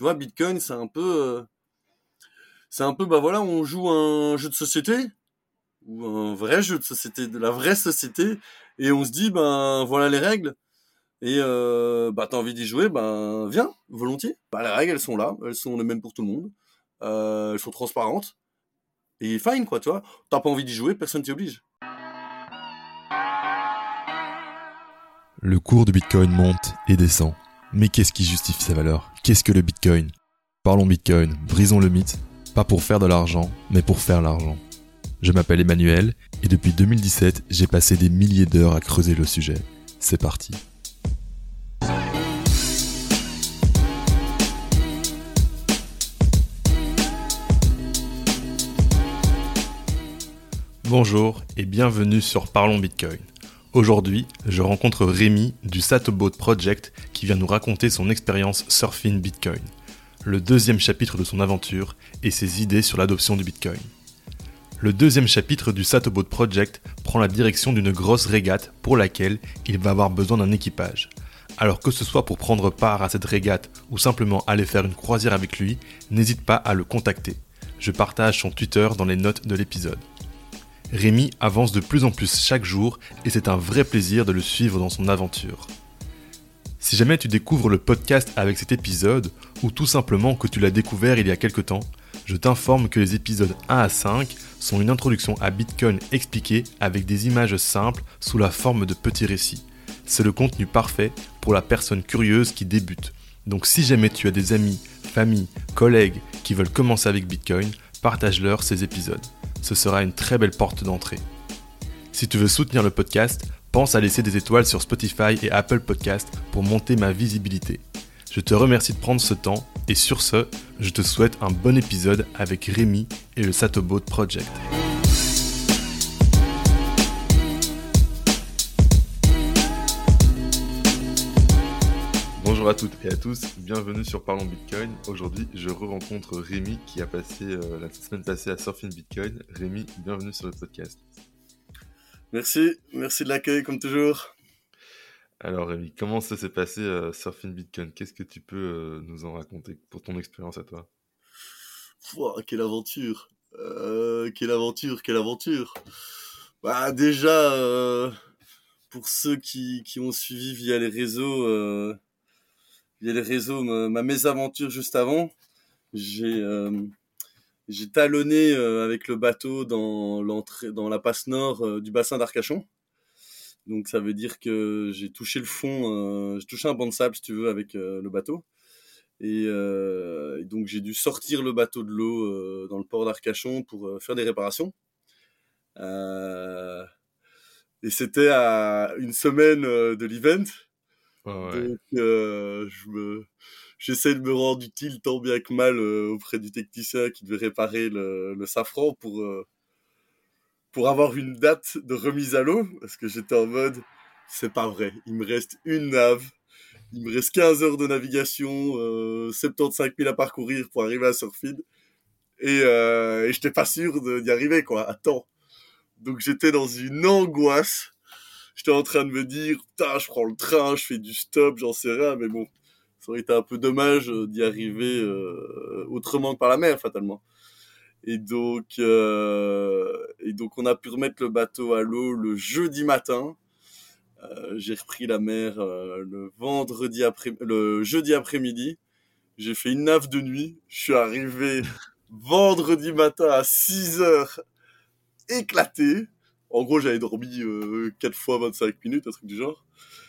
Tu vois, Bitcoin, c'est un peu, c'est un peu, bah voilà, on joue un jeu de société ou un vrai jeu de société, de la vraie société, et on se dit, ben voilà les règles. Et euh, bah t'as envie d'y jouer, ben viens, volontiers. Bah les règles elles sont là, elles sont les mêmes pour tout le monde, euh, elles sont transparentes et fine quoi, tu vois. T'as pas envie d'y jouer, personne t'y oblige. Le cours du Bitcoin monte et descend. Mais qu'est-ce qui justifie sa valeur? Qu'est-ce que le Bitcoin? Parlons Bitcoin, brisons le mythe, pas pour faire de l'argent, mais pour faire l'argent. Je m'appelle Emmanuel et depuis 2017, j'ai passé des milliers d'heures à creuser le sujet. C'est parti. Bonjour et bienvenue sur Parlons Bitcoin. Aujourd'hui, je rencontre Rémi du Satoboat Project qui vient nous raconter son expérience surfing Bitcoin, le deuxième chapitre de son aventure et ses idées sur l'adoption du Bitcoin. Le deuxième chapitre du Satoboat Project prend la direction d'une grosse régate pour laquelle il va avoir besoin d'un équipage. Alors que ce soit pour prendre part à cette régate ou simplement aller faire une croisière avec lui, n'hésite pas à le contacter. Je partage son Twitter dans les notes de l'épisode. Rémi avance de plus en plus chaque jour et c'est un vrai plaisir de le suivre dans son aventure. Si jamais tu découvres le podcast avec cet épisode, ou tout simplement que tu l'as découvert il y a quelque temps, je t'informe que les épisodes 1 à 5 sont une introduction à Bitcoin expliquée avec des images simples sous la forme de petits récits. C'est le contenu parfait pour la personne curieuse qui débute. Donc si jamais tu as des amis, familles, collègues qui veulent commencer avec Bitcoin, partage-leur ces épisodes. Ce sera une très belle porte d'entrée. Si tu veux soutenir le podcast, pense à laisser des étoiles sur Spotify et Apple Podcast pour monter ma visibilité. Je te remercie de prendre ce temps et sur ce, je te souhaite un bon épisode avec Rémi et le Satoboat Project. Bonjour à toutes et à tous, bienvenue sur Parlons Bitcoin. Aujourd'hui, je re-rencontre Rémi qui a passé euh, la semaine passée à Surfing Bitcoin. Rémi, bienvenue sur le podcast. Merci, merci de l'accueil comme toujours. Alors Rémi, comment ça s'est passé euh, Surfing Bitcoin? Qu'est-ce que tu peux euh, nous en raconter pour ton expérience à toi? Quelle aventure euh, Quelle aventure Quelle aventure Bah déjà, pour ceux qui, qui, ont suivi via les réseaux, via les réseaux ma, mésaventure juste avant, j'ai j'ai talonné avec le bateau dans la passe nord du bassin d'Arcachon. Donc ça veut dire que j'ai touché le fond, euh, j'ai touché un banc de sable si tu veux avec euh, le bateau. Euh, et, donc j'ai dû sortir le bateau de l'eau dans le port d'Arcachon pour faire des réparations. et c'était à une semaine de l'event. Donc me j'essaie de me rendre utile tant bien que mal auprès du technicien qui devait réparer le, safran pour pour avoir une date de remise à l'eau, parce que j'étais en mode, c'est pas vrai, il me reste une nave, il me reste 15 heures de navigation, euh, 75 000 à parcourir pour arriver à Surfid, et, euh, et j'étais pas sûr d'y arriver, quoi, temps. Donc j'étais dans une angoisse, j'étais en train de me dire, putain, je prends le train, je fais du stop, j'en sais rien, mais bon, ça aurait été un peu dommage d'y arriver euh, autrement que par la mer, fatalement. Et donc, euh, et donc, on a pu remettre le bateau à l'eau le jeudi matin. Euh, j'ai repris la mer euh, le vendredi après, le jeudi après-midi. J'ai fait une nave de nuit. Je suis arrivé vendredi matin à 6 heures, éclaté. En gros, j'avais dormi euh, 4 fois 25 minutes, un truc du genre.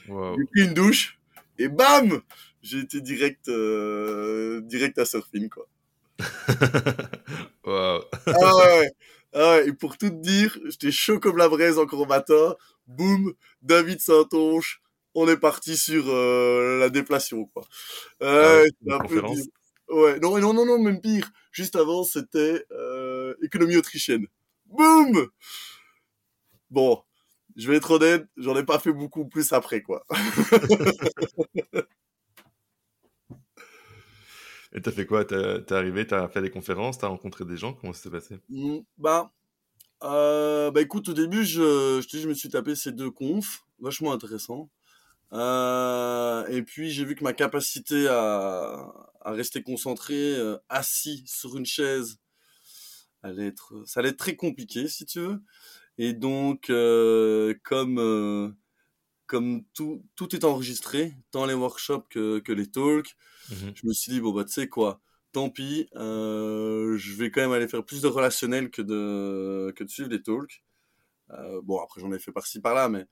J'ai pris une douche et bam, j'ai été direct, euh, direct à surfing quoi. wow. ah, ouais. ah ouais, et pour tout te dire, j'étais chaud comme la braise encore au matin. Boum, David Saint-Onge, on est parti sur euh, la déflation, quoi. Euh, ah, un peu ouais, non, non, non, non, même pire. Juste avant, c'était euh, économie autrichienne. Boum Bon, je vais être honnête, j'en ai pas fait beaucoup plus après, quoi. Et t'as fait quoi? T'es arrivé, t'as fait des conférences, t'as rencontré des gens? Comment ça s'est passé? Mmh, Bah, euh, bah écoute, au début, je, je, je me suis tapé ces deux confs, vachement intéressants. Euh, et puis j'ai vu que ma capacité à, à rester concentré, euh, assis sur une chaise, allait être, ça allait être très compliqué si tu veux. Et donc, euh, comme euh, comme tout tout est enregistré, tant les workshops que, que les talks, Mhm. je me suis dit bon bah tu sais quoi, tant pis, euh, je vais quand même aller faire plus de relationnel que de que de suivre les talks. Bon après j'en ai fait par-ci par-là, mais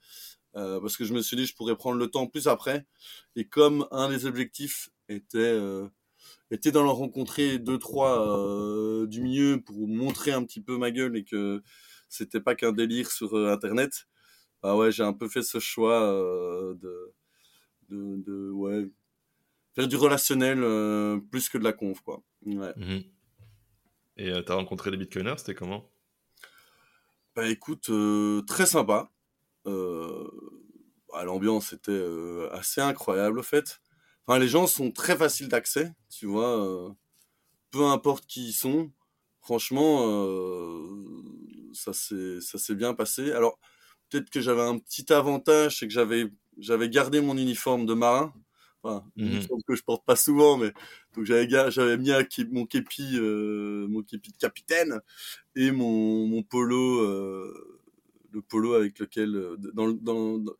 parce que je me suis dit je pourrais prendre le temps plus après. Et comme un des objectifs était était d'en rencontrer deux trois euh, du milieu pour montrer un petit peu ma gueule et que c'était pas qu'un délire sur euh, internet. Bah ouais, j'ai un peu fait ce choix euh, de, de de ouais faire du relationnel euh, plus que de la conf quoi. Ouais. Mhm. Et t'as rencontré des bitcoiners, c'était comment? Bah écoute, très sympa. Bah, l'ambiance était euh, assez incroyable au fait. Enfin, les gens sont très faciles d'accès, tu vois. euh, peu importe qui ils sont, franchement, euh, ça s'est bien passé. Alors peut-être que j'avais un petit avantage, c'est que j'avais j'avais gardé mon uniforme de marin. Enfin, Mhm. uniforme que je porte pas souvent, mais donc j'avais j'avais mis un mon képi euh, mon képi de capitaine et mon mon polo euh, le polo avec lequel euh, dans, dans, dans-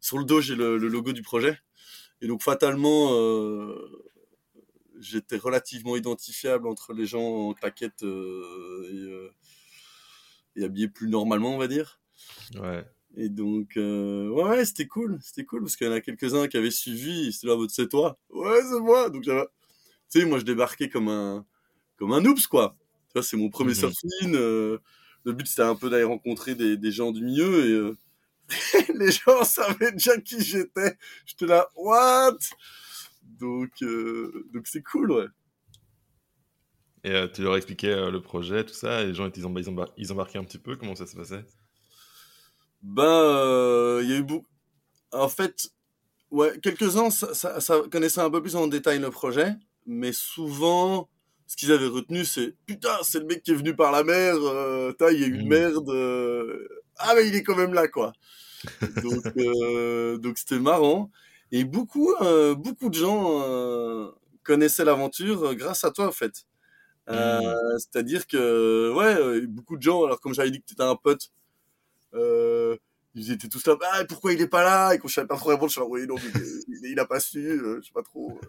sur le dos j'ai le, le logo du projet et donc fatalement euh, j'étais relativement identifiable entre les gens en claquette et, et habillés plus normalement on va dire. Ouais. et donc euh, ouais, ouais c'était cool c'était cool parce qu'il y en a quelques uns qui avaient suivi c'était là votre c'est toi? Ouais c'est moi! Donc j'avais tu sais moi je débarquais comme un comme un oops quoi. Tu vois c'est mon premier Mhm. surfing euh, le but c'était un peu d'aller rencontrer des, des gens du milieu et euh, les gens savaient déjà qui j'étais. J'étais là what? Donc donc c'est cool ouais Et euh, tu leur expliquais euh, le projet, tout ça, et les gens ils, embar- ils, embar- ils embarquaient un petit peu, comment ça se passait? Ben, euh, il y a eu beaucoup. En fait, ouais, quelques-uns ça, ça, ça connaissaient un peu plus en détail le projet, mais souvent, ce qu'ils avaient retenu, c'est putain, c'est le mec qui est venu par la mer, il y a eu une Mhm. merde, ah mais il est quand même là quoi. Donc, euh, donc c'était marrant. Et beaucoup, euh, beaucoup de gens euh, connaissaient l'aventure grâce à toi en fait. Euh, Mhm. C'est-à-dire que, ouais, euh, beaucoup de gens, alors comme j'avais dit que tu étais un pote, euh, ils étaient tous là, ah, pourquoi il est pas là? Et quand je savais pas trop répondre, je suis là, oui, non, il, il a pas su, euh, je sais pas trop.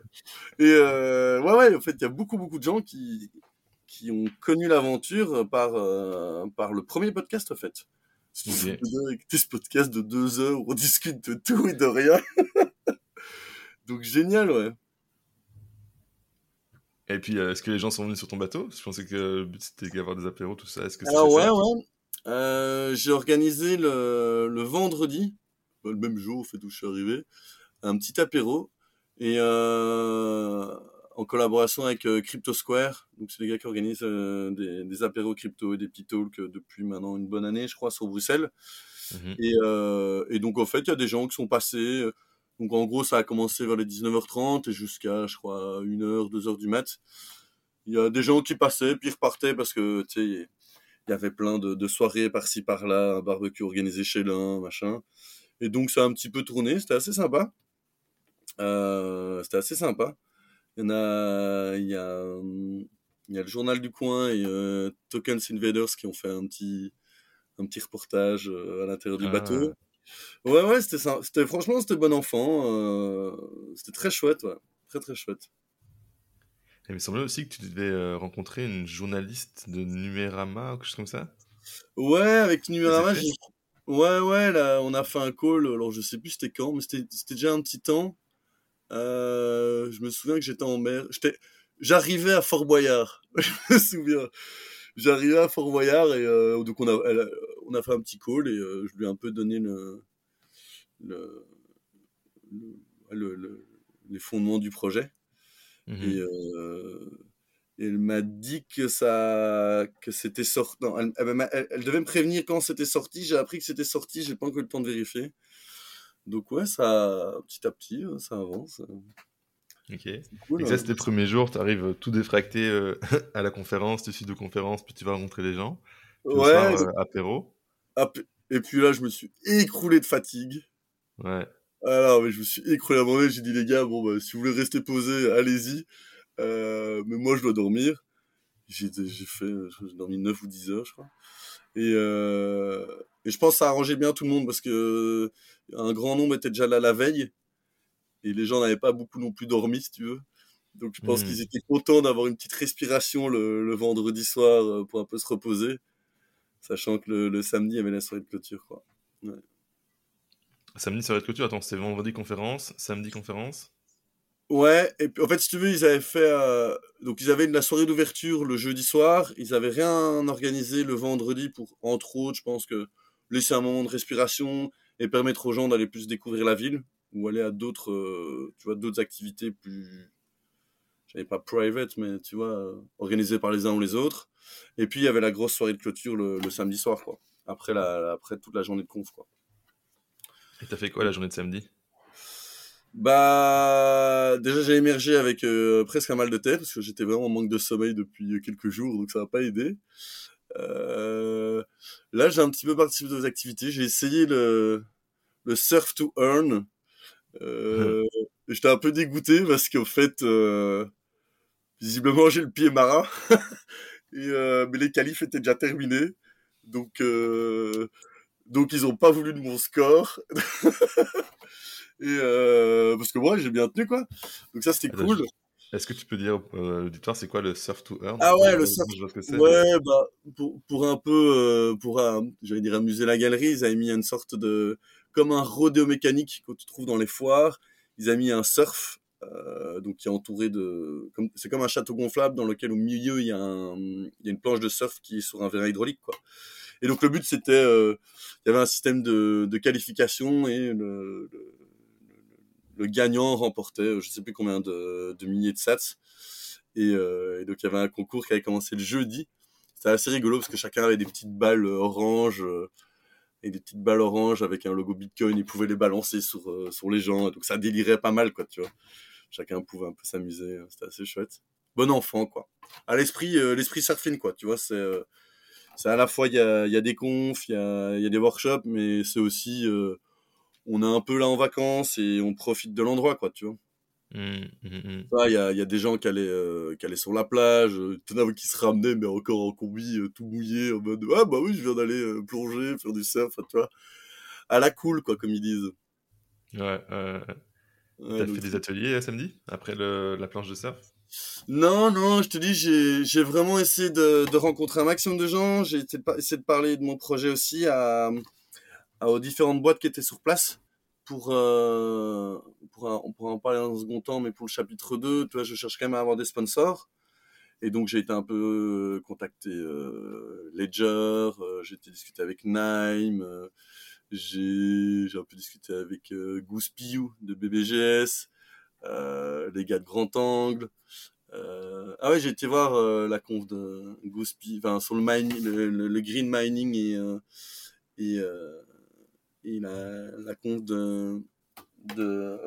Et ouais, ouais, en fait, il y a beaucoup, beaucoup de gens qui, qui ont connu l'aventure par, par le premier podcast, en fait. Ce podcast de deux heures où on discute de tout et de rien. Donc génial, ouais. Et puis, euh, est-ce que les gens sont venus sur ton bateau? Je pensais que le but c'était d'avoir des apéros, tout ça. Est-ce que Alors ouais, ouais. Euh, j'ai organisé le, le vendredi, le même jour, en fait, où je suis arrivé, un petit apéro. Et euh, en collaboration avec euh, Crypto Square, donc c'est les gars qui organisent des, des apéros crypto et des petits talks depuis maintenant une bonne année, je crois, sur Bruxelles. Mhm. Et, euh, et donc en fait, il y a des gens qui sont passés. Donc en gros, ça a commencé vers les 19h30 et jusqu'à, je crois, 1h, 2h du mat. Il y a des gens qui passaient, puis ils repartaient parce que, tu sais, il y avait plein de, de soirées par-ci par-là, un barbecue organisé chez l'un, machin. Et donc ça a un petit peu tourné, c'était assez sympa. Euh, c'était assez sympa. Il y en a, il y a, il y a le journal du coin et euh, Tokens Invaders qui ont fait un petit, un petit reportage euh, à l'intérieur du Ah. bateau. Ouais, ouais, c'était ça. C'était, franchement, c'était bon enfant. euh, c'était très chouette, ouais. Très, très chouette. Et il me semblait aussi que tu devais euh, rencontrer une journaliste de Numérama ou quelque chose comme ça. Ouais, avec Numérama, j'ai... Ouais, ouais, là, on a fait un call. Alors, je sais plus c'était quand, mais c'était, c'était déjà un petit temps. Euh, je me souviens que j'étais en mer. J'étais... J'arrivais à Fort Boyard. je me souviens. J'arrivais à Fort Boyard et euh, donc on a, elle a- on a fait un petit call et euh, je lui ai un peu donné le, le, le- le- le- les fondements du projet. Mhm. Et, euh, elle m'a dit que ça, que c'était sorti. Elle, elle m'a- elle- elle devait me prévenir quand c'était sorti. J'ai appris que c'était sorti. J'ai pas encore eu le temps de vérifier. Donc ouais, ça, petit à petit, euh, ça avance. Ok. Cool. Et hein. ça, c'était le premier jour, tu arrives tout défracté euh, à la conférence, tu suis de conférence, puis tu vas rencontrer les gens. Ouais. soir, euh, apéro. hop, et puis là, je me suis écroulé de fatigue. Ouais. Alors, mais je me suis écroulé à mon j'ai dit les gars, bon, bah, si vous voulez rester posé, allez-y. Euh, mais moi, je dois dormir. J'ai fait, j'ai dormi 9 ou 10 heures, je crois. Et, euh, et je pense que ça a arrangé bien tout le monde parce que un grand nombre était déjà là la veille et les gens n'avaient pas beaucoup non plus dormi, si tu veux. Donc je pense hmm. qu'ils étaient contents d'avoir une petite respiration le, le, vendredi soir euh, pour un peu se reposer, sachant que le, le samedi il y avait la soirée de clôture, quoi. Ouais. Samedi soirée de clôture, attends, c'était vendredi conférence, samedi conférence Ouais, et puis en fait, si tu veux, ils avaient fait. Euh, donc, ils avaient la soirée d'ouverture le jeudi soir. Ils avaient rien organisé le vendredi pour, entre autres, je pense que laisser un moment de respiration et permettre aux gens d'aller plus découvrir la ville ou aller à d'autres, euh, tu vois, d'autres activités plus. J'avais pas private, mais tu vois, euh, organisées par les uns ou les autres. Et puis, il y avait la grosse soirée de clôture le, le samedi soir, quoi. Après, la, après toute la journée de conf, quoi. Et t'as fait quoi la journée de samedi? Bah, déjà j'ai émergé avec euh, presque un mal de tête parce que j'étais vraiment en manque de sommeil depuis quelques jours, donc ça n'a pas aidé. Euh, là, j'ai un petit peu participé aux activités. J'ai essayé le, le surf to earn. Euh, J'étais un peu dégoûté parce qu'au fait, euh, visiblement, j'ai le pied marin. Et, euh, mais les qualifs étaient déjà terminés. Donc, donc ils ont pas voulu de mon score. Et euh, parce que moi, j'ai bien tenu, quoi. Donc ça, c'était cool. Est-ce que tu peux dire euh, l'auditoire, c'est quoi le surf to earn? Ah ouais, le surf. Ouais, bah pour, pour un peu, euh, pour j'allais dire amuser la galerie, ils avaient mis une sorte de, comme un rodéo mécanique que tu trouves dans les foires. Ils avaient mis un surf, euh, donc qui est entouré de, c'est comme un château gonflable dans lequel au milieu il y a une planche de surf qui est sur un vérin hydraulique, quoi. Et donc le but c'était, euh, il y avait un système de, qualification et le, gagnant remportait, euh, je sais plus combien de, milliers de sats. Et, euh, et, donc il y avait un concours qui avait commencé le jeudi. C'était assez rigolo parce que chacun avait des petites balles oranges et des petites balles oranges avec un logo Bitcoin. Ils pouvaient les balancer sur sur les gens. Donc ça délirait pas mal quoi, tu vois. Chacun pouvait un peu s'amuser. C'était assez chouette. Bon enfant quoi. À l'esprit l'esprit surfing quoi. Tu vois c'est c'est à la fois il y a, y a des confs, il y a, y a des workshops, mais c'est aussi on est un peu là en vacances et on profite de l'endroit, quoi, tu vois. Mmh, mmh, mmh. Il y, a, y, a, des gens qui allaient, euh, qui allaient sur la plage, euh, qui se ramenaient, mais encore en combi, euh, tout mouillé, en mode Ah bah oui, je viens d'aller euh, plonger, faire du surf, tu vois. À la cool, quoi, comme ils disent. Ouais, euh... T'as fait des ateliers samedi, après le, la planche de surf? Non, non, je te dis, j'ai vraiment essayé de, de, rencontrer un maximum de gens. J'ai essayé de parler de mon projet aussi à, aux différentes boîtes qui étaient sur place pour, euh, pour on pourra en parler dans un second temps, mais pour le chapitre 2, tu vois, je cherche quand même à avoir des sponsors. Et donc j'ai été un peu contacté euh, Ledger, euh, j'ai été discuté avec Nime, euh, j'ai un peu discuté avec euh, Goose Piou de BBGS, euh, les gars de Grand Angle. Euh, ah ouais, j'ai été voir euh, la conf de Goose Piou, enfin sur le, mining, green mining et, et la, la conf de, de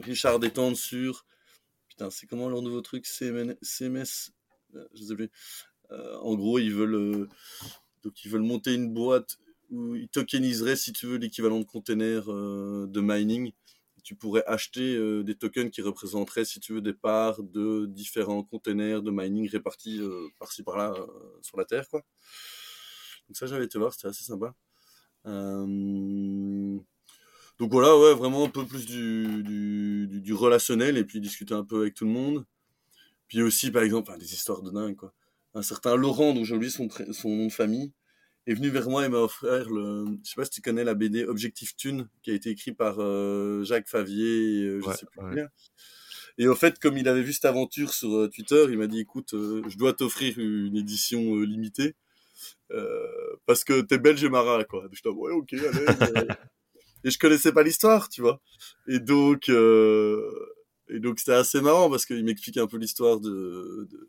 Richard Détente sur putain c'est comment leur nouveau truc CMS, CMS je sais plus en gros ils veulent donc ils veulent monter une boîte où ils tokeniseraient si tu veux l'équivalent de container euh, de mining tu pourrais acheter euh, des tokens qui représenteraient si tu veux des parts de différents containers de mining répartis par-ci par-là sur la terre quoi donc ça j'avais été voir c'était assez sympa euh... Donc voilà, ouais, vraiment un peu plus du, relationnel et puis discuter un peu avec tout le monde. Puis aussi, par exemple, des histoires de dingue, quoi. Un certain Laurent, dont j'ai oublié son, son nom de famille, est venu vers moi et m'a offert le, je sais pas si tu connais la BD Objectif Thune, qui a été écrit par euh, Jacques Favier, et, euh, je ouais, sais plus ouais. Et en fait, comme il avait vu cette aventure sur euh, Twitter, il m'a dit, écoute, euh, je dois t'offrir une édition limitée. Parce que t'es belge et marin, quoi. Je dis, ouais, ok, allez. et je connaissais pas l'histoire, tu vois. Et donc, et donc c'était assez marrant parce qu'il m'explique un peu l'histoire de, de,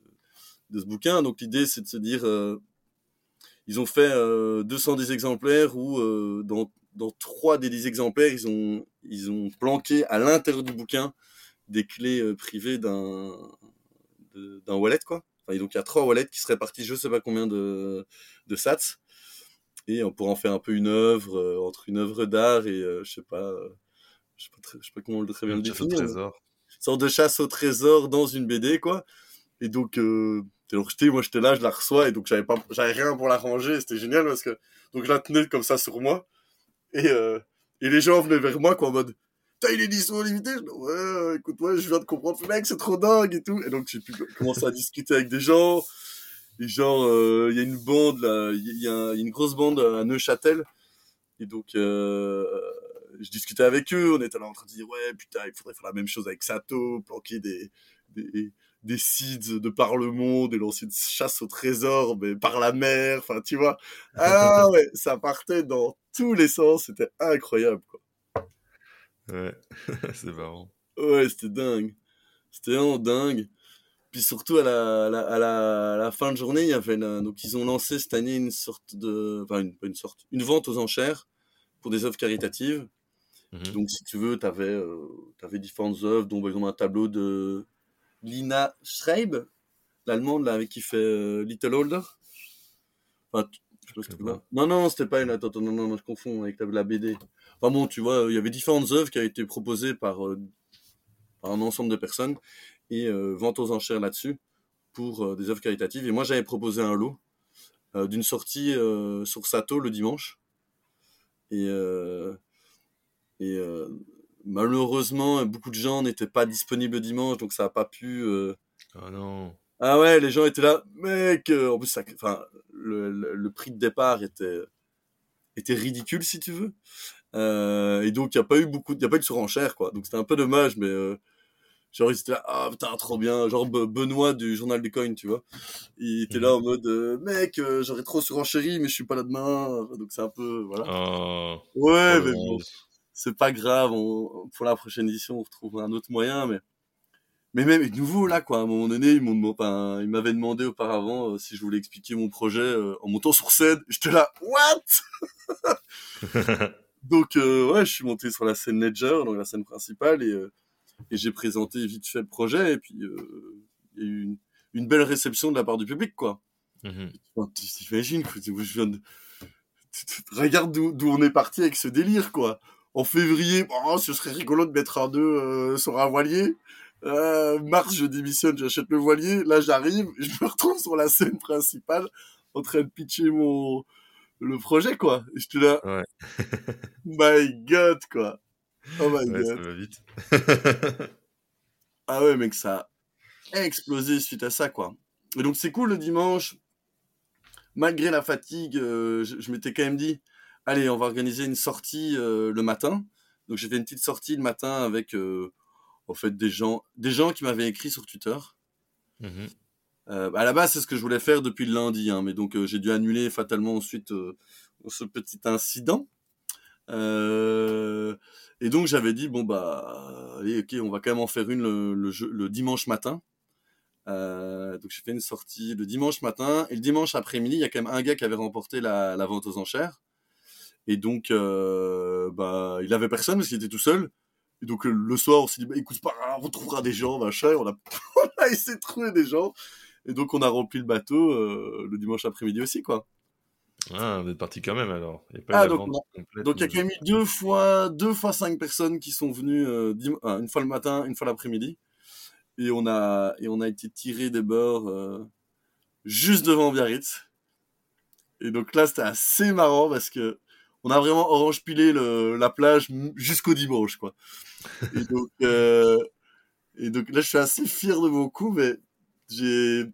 de, ce bouquin. Donc l'idée, c'est de se dire. Ils ont fait 210 exemplaires où euh, dans dans trois des 10 exemplaires, ils ont ils ont planqué à l'intérieur du bouquin des clés euh, privées d'un d'un wallet, quoi. Enfin, donc il y a trois wallets qui se répartissent je sais pas combien de, de sats. Et on pourrait en faire un peu une œuvre, euh, entre une œuvre d'art et, euh, je sais pas, euh, je sais pas, sais pas comment le très bien le définir. Une sorte de chasse au trésor dans une BD, quoi. Et donc, euh, moi j'étais là, je la reçois, et donc j'avais pas, j'avais rien pour la ranger, c'était génial parce que, donc je la tenais comme ça sur moi, et, euh, et les gens venaient vers moi, quoi, en mode, t'as une édition limitée? Je dis, ouais, écoute, moi, je viens de comprendre, mec, c'est trop dingue et tout. Et donc, j'ai pu commencer à discuter avec des gens, et genre, euh, il y a une bande, là, il y, a une grosse bande à Neuchâtel, et donc, euh, je discutais avec eux, on était là en train de dire, ouais, putain, il faudrait faire la même chose avec Sato, planquer des, des seeds de par le monde et lancer une chasse au trésor, mais par la mer, enfin, tu vois. Ah ouais, ça partait dans tous les sens, c'était incroyable, quoi. Ouais, c'est marrant. Ouais, c'était dingue. C'était vraiment dingue. Puis surtout à la, à la, à la, fin de journée, il y avait donc ils ont lancé cette année une sorte de, enfin une, une sorte, une vente aux enchères pour des œuvres caritatives. Mhm. Donc si tu veux, tu avais, euh, avais différentes œuvres, dont par exemple un tableau de Lina Schreib, l'allemande là avec qui fait euh, Little Older. Enfin, je sais pas non, non, c'était pas une. Attends, non, non, non, je confonds avec la, BD. Enfin bon, tu vois, il y avait différentes œuvres qui avaient été proposées par, euh, par un ensemble de personnes et euh, vente aux enchères là-dessus pour euh, des œuvres caritatives. Et moi, j'avais proposé un lot d'une sortie sur Sato le dimanche. Et, et malheureusement, beaucoup de gens n'étaient pas disponibles le dimanche, donc ça n'a pas pu. Oh non. Ah ouais, les gens étaient là, mec. en plus, ça, enfin, le, le, prix de départ était était ridicule si tu veux. Euh, et donc il y a pas eu beaucoup, il y a pas eu de surenchère quoi. Donc c'était un peu dommage, mais euh, genre il était là, ah putain trop bien, genre Benoît du journal du coin, tu vois. Il était là en mode, euh, mec, euh, j'aurais trop surenchéri, mais je suis pas là demain. Donc c'est un peu, voilà. Oh. ouais, oh mais bon, c'est pas grave. On, pour la prochaine édition, on retrouve un autre moyen, mais mais même nouveau là quoi à un moment donné ils m'ont enfin, ils m'avaient demandé auparavant euh, si je voulais expliquer mon projet euh, en montant sur scène. J'étais là what? Donc euh, ouais je suis monté sur la scène Ledger donc la scène principale et et j'ai présenté vite fait le projet et puis il y a eu une, une, belle réception de la part du public quoi. Mmh t'imagines je viens de regarde d'où on est parti avec ce délire quoi en février oh, ce serait rigolo de mettre un deux sur un voilier euh, mars, je démissionne, j'achète le voilier. Là, j'arrive, je me retrouve sur la scène principale en train de pitcher mon le projet, quoi. Et te là. Ouais. my God, quoi. Oh my God. Ça va vite. ah ouais, mec, ça a explosé suite à ça, quoi. Et donc, c'est cool le dimanche. Malgré la fatigue, euh, je, m'étais quand même dit, allez, on va organiser une sortie euh, le matin. Donc, j'ai fait une petite sortie le matin avec euh, en fait des gens, des gens qui m'avaient écrit sur Twitter. Mmh euh, à la base, c'est ce que je voulais faire depuis le lundi, hein, mais donc j'ai dû annuler fatalement ensuite ce petit incident. et donc j'avais dit bon bah allez ok, on va quand même en faire une le, le, dimanche matin. donc j'ai fait une sortie le dimanche matin et le dimanche après-midi, il y a quand même un gars qui avait remporté la, la vente aux enchères. Et donc bah il avait personne parce qu'il était tout seul. Et donc le soir, on s'est dit, bah, écoute, pas on trouvera des gens, machin. Et on a, on a essayé de trouver des gens. Et donc on a rempli le bateau euh, le dimanche après-midi aussi, quoi. Ah, vous êtes parti quand même alors. Il y a pas ah, donc, donc il y a quand même eu deux fois, deux fois cinq personnes qui sont venues euh, une fois le matin, une fois l'après-midi. Et on a, et on a été tiré des bords euh, juste devant Biarritz. Et donc là, c'était assez marrant parce que on a vraiment orange pilé le, la plage jusqu'au dimanche, quoi. Et donc, euh, et donc là, je suis assez fier de mon coup, mais j'ai,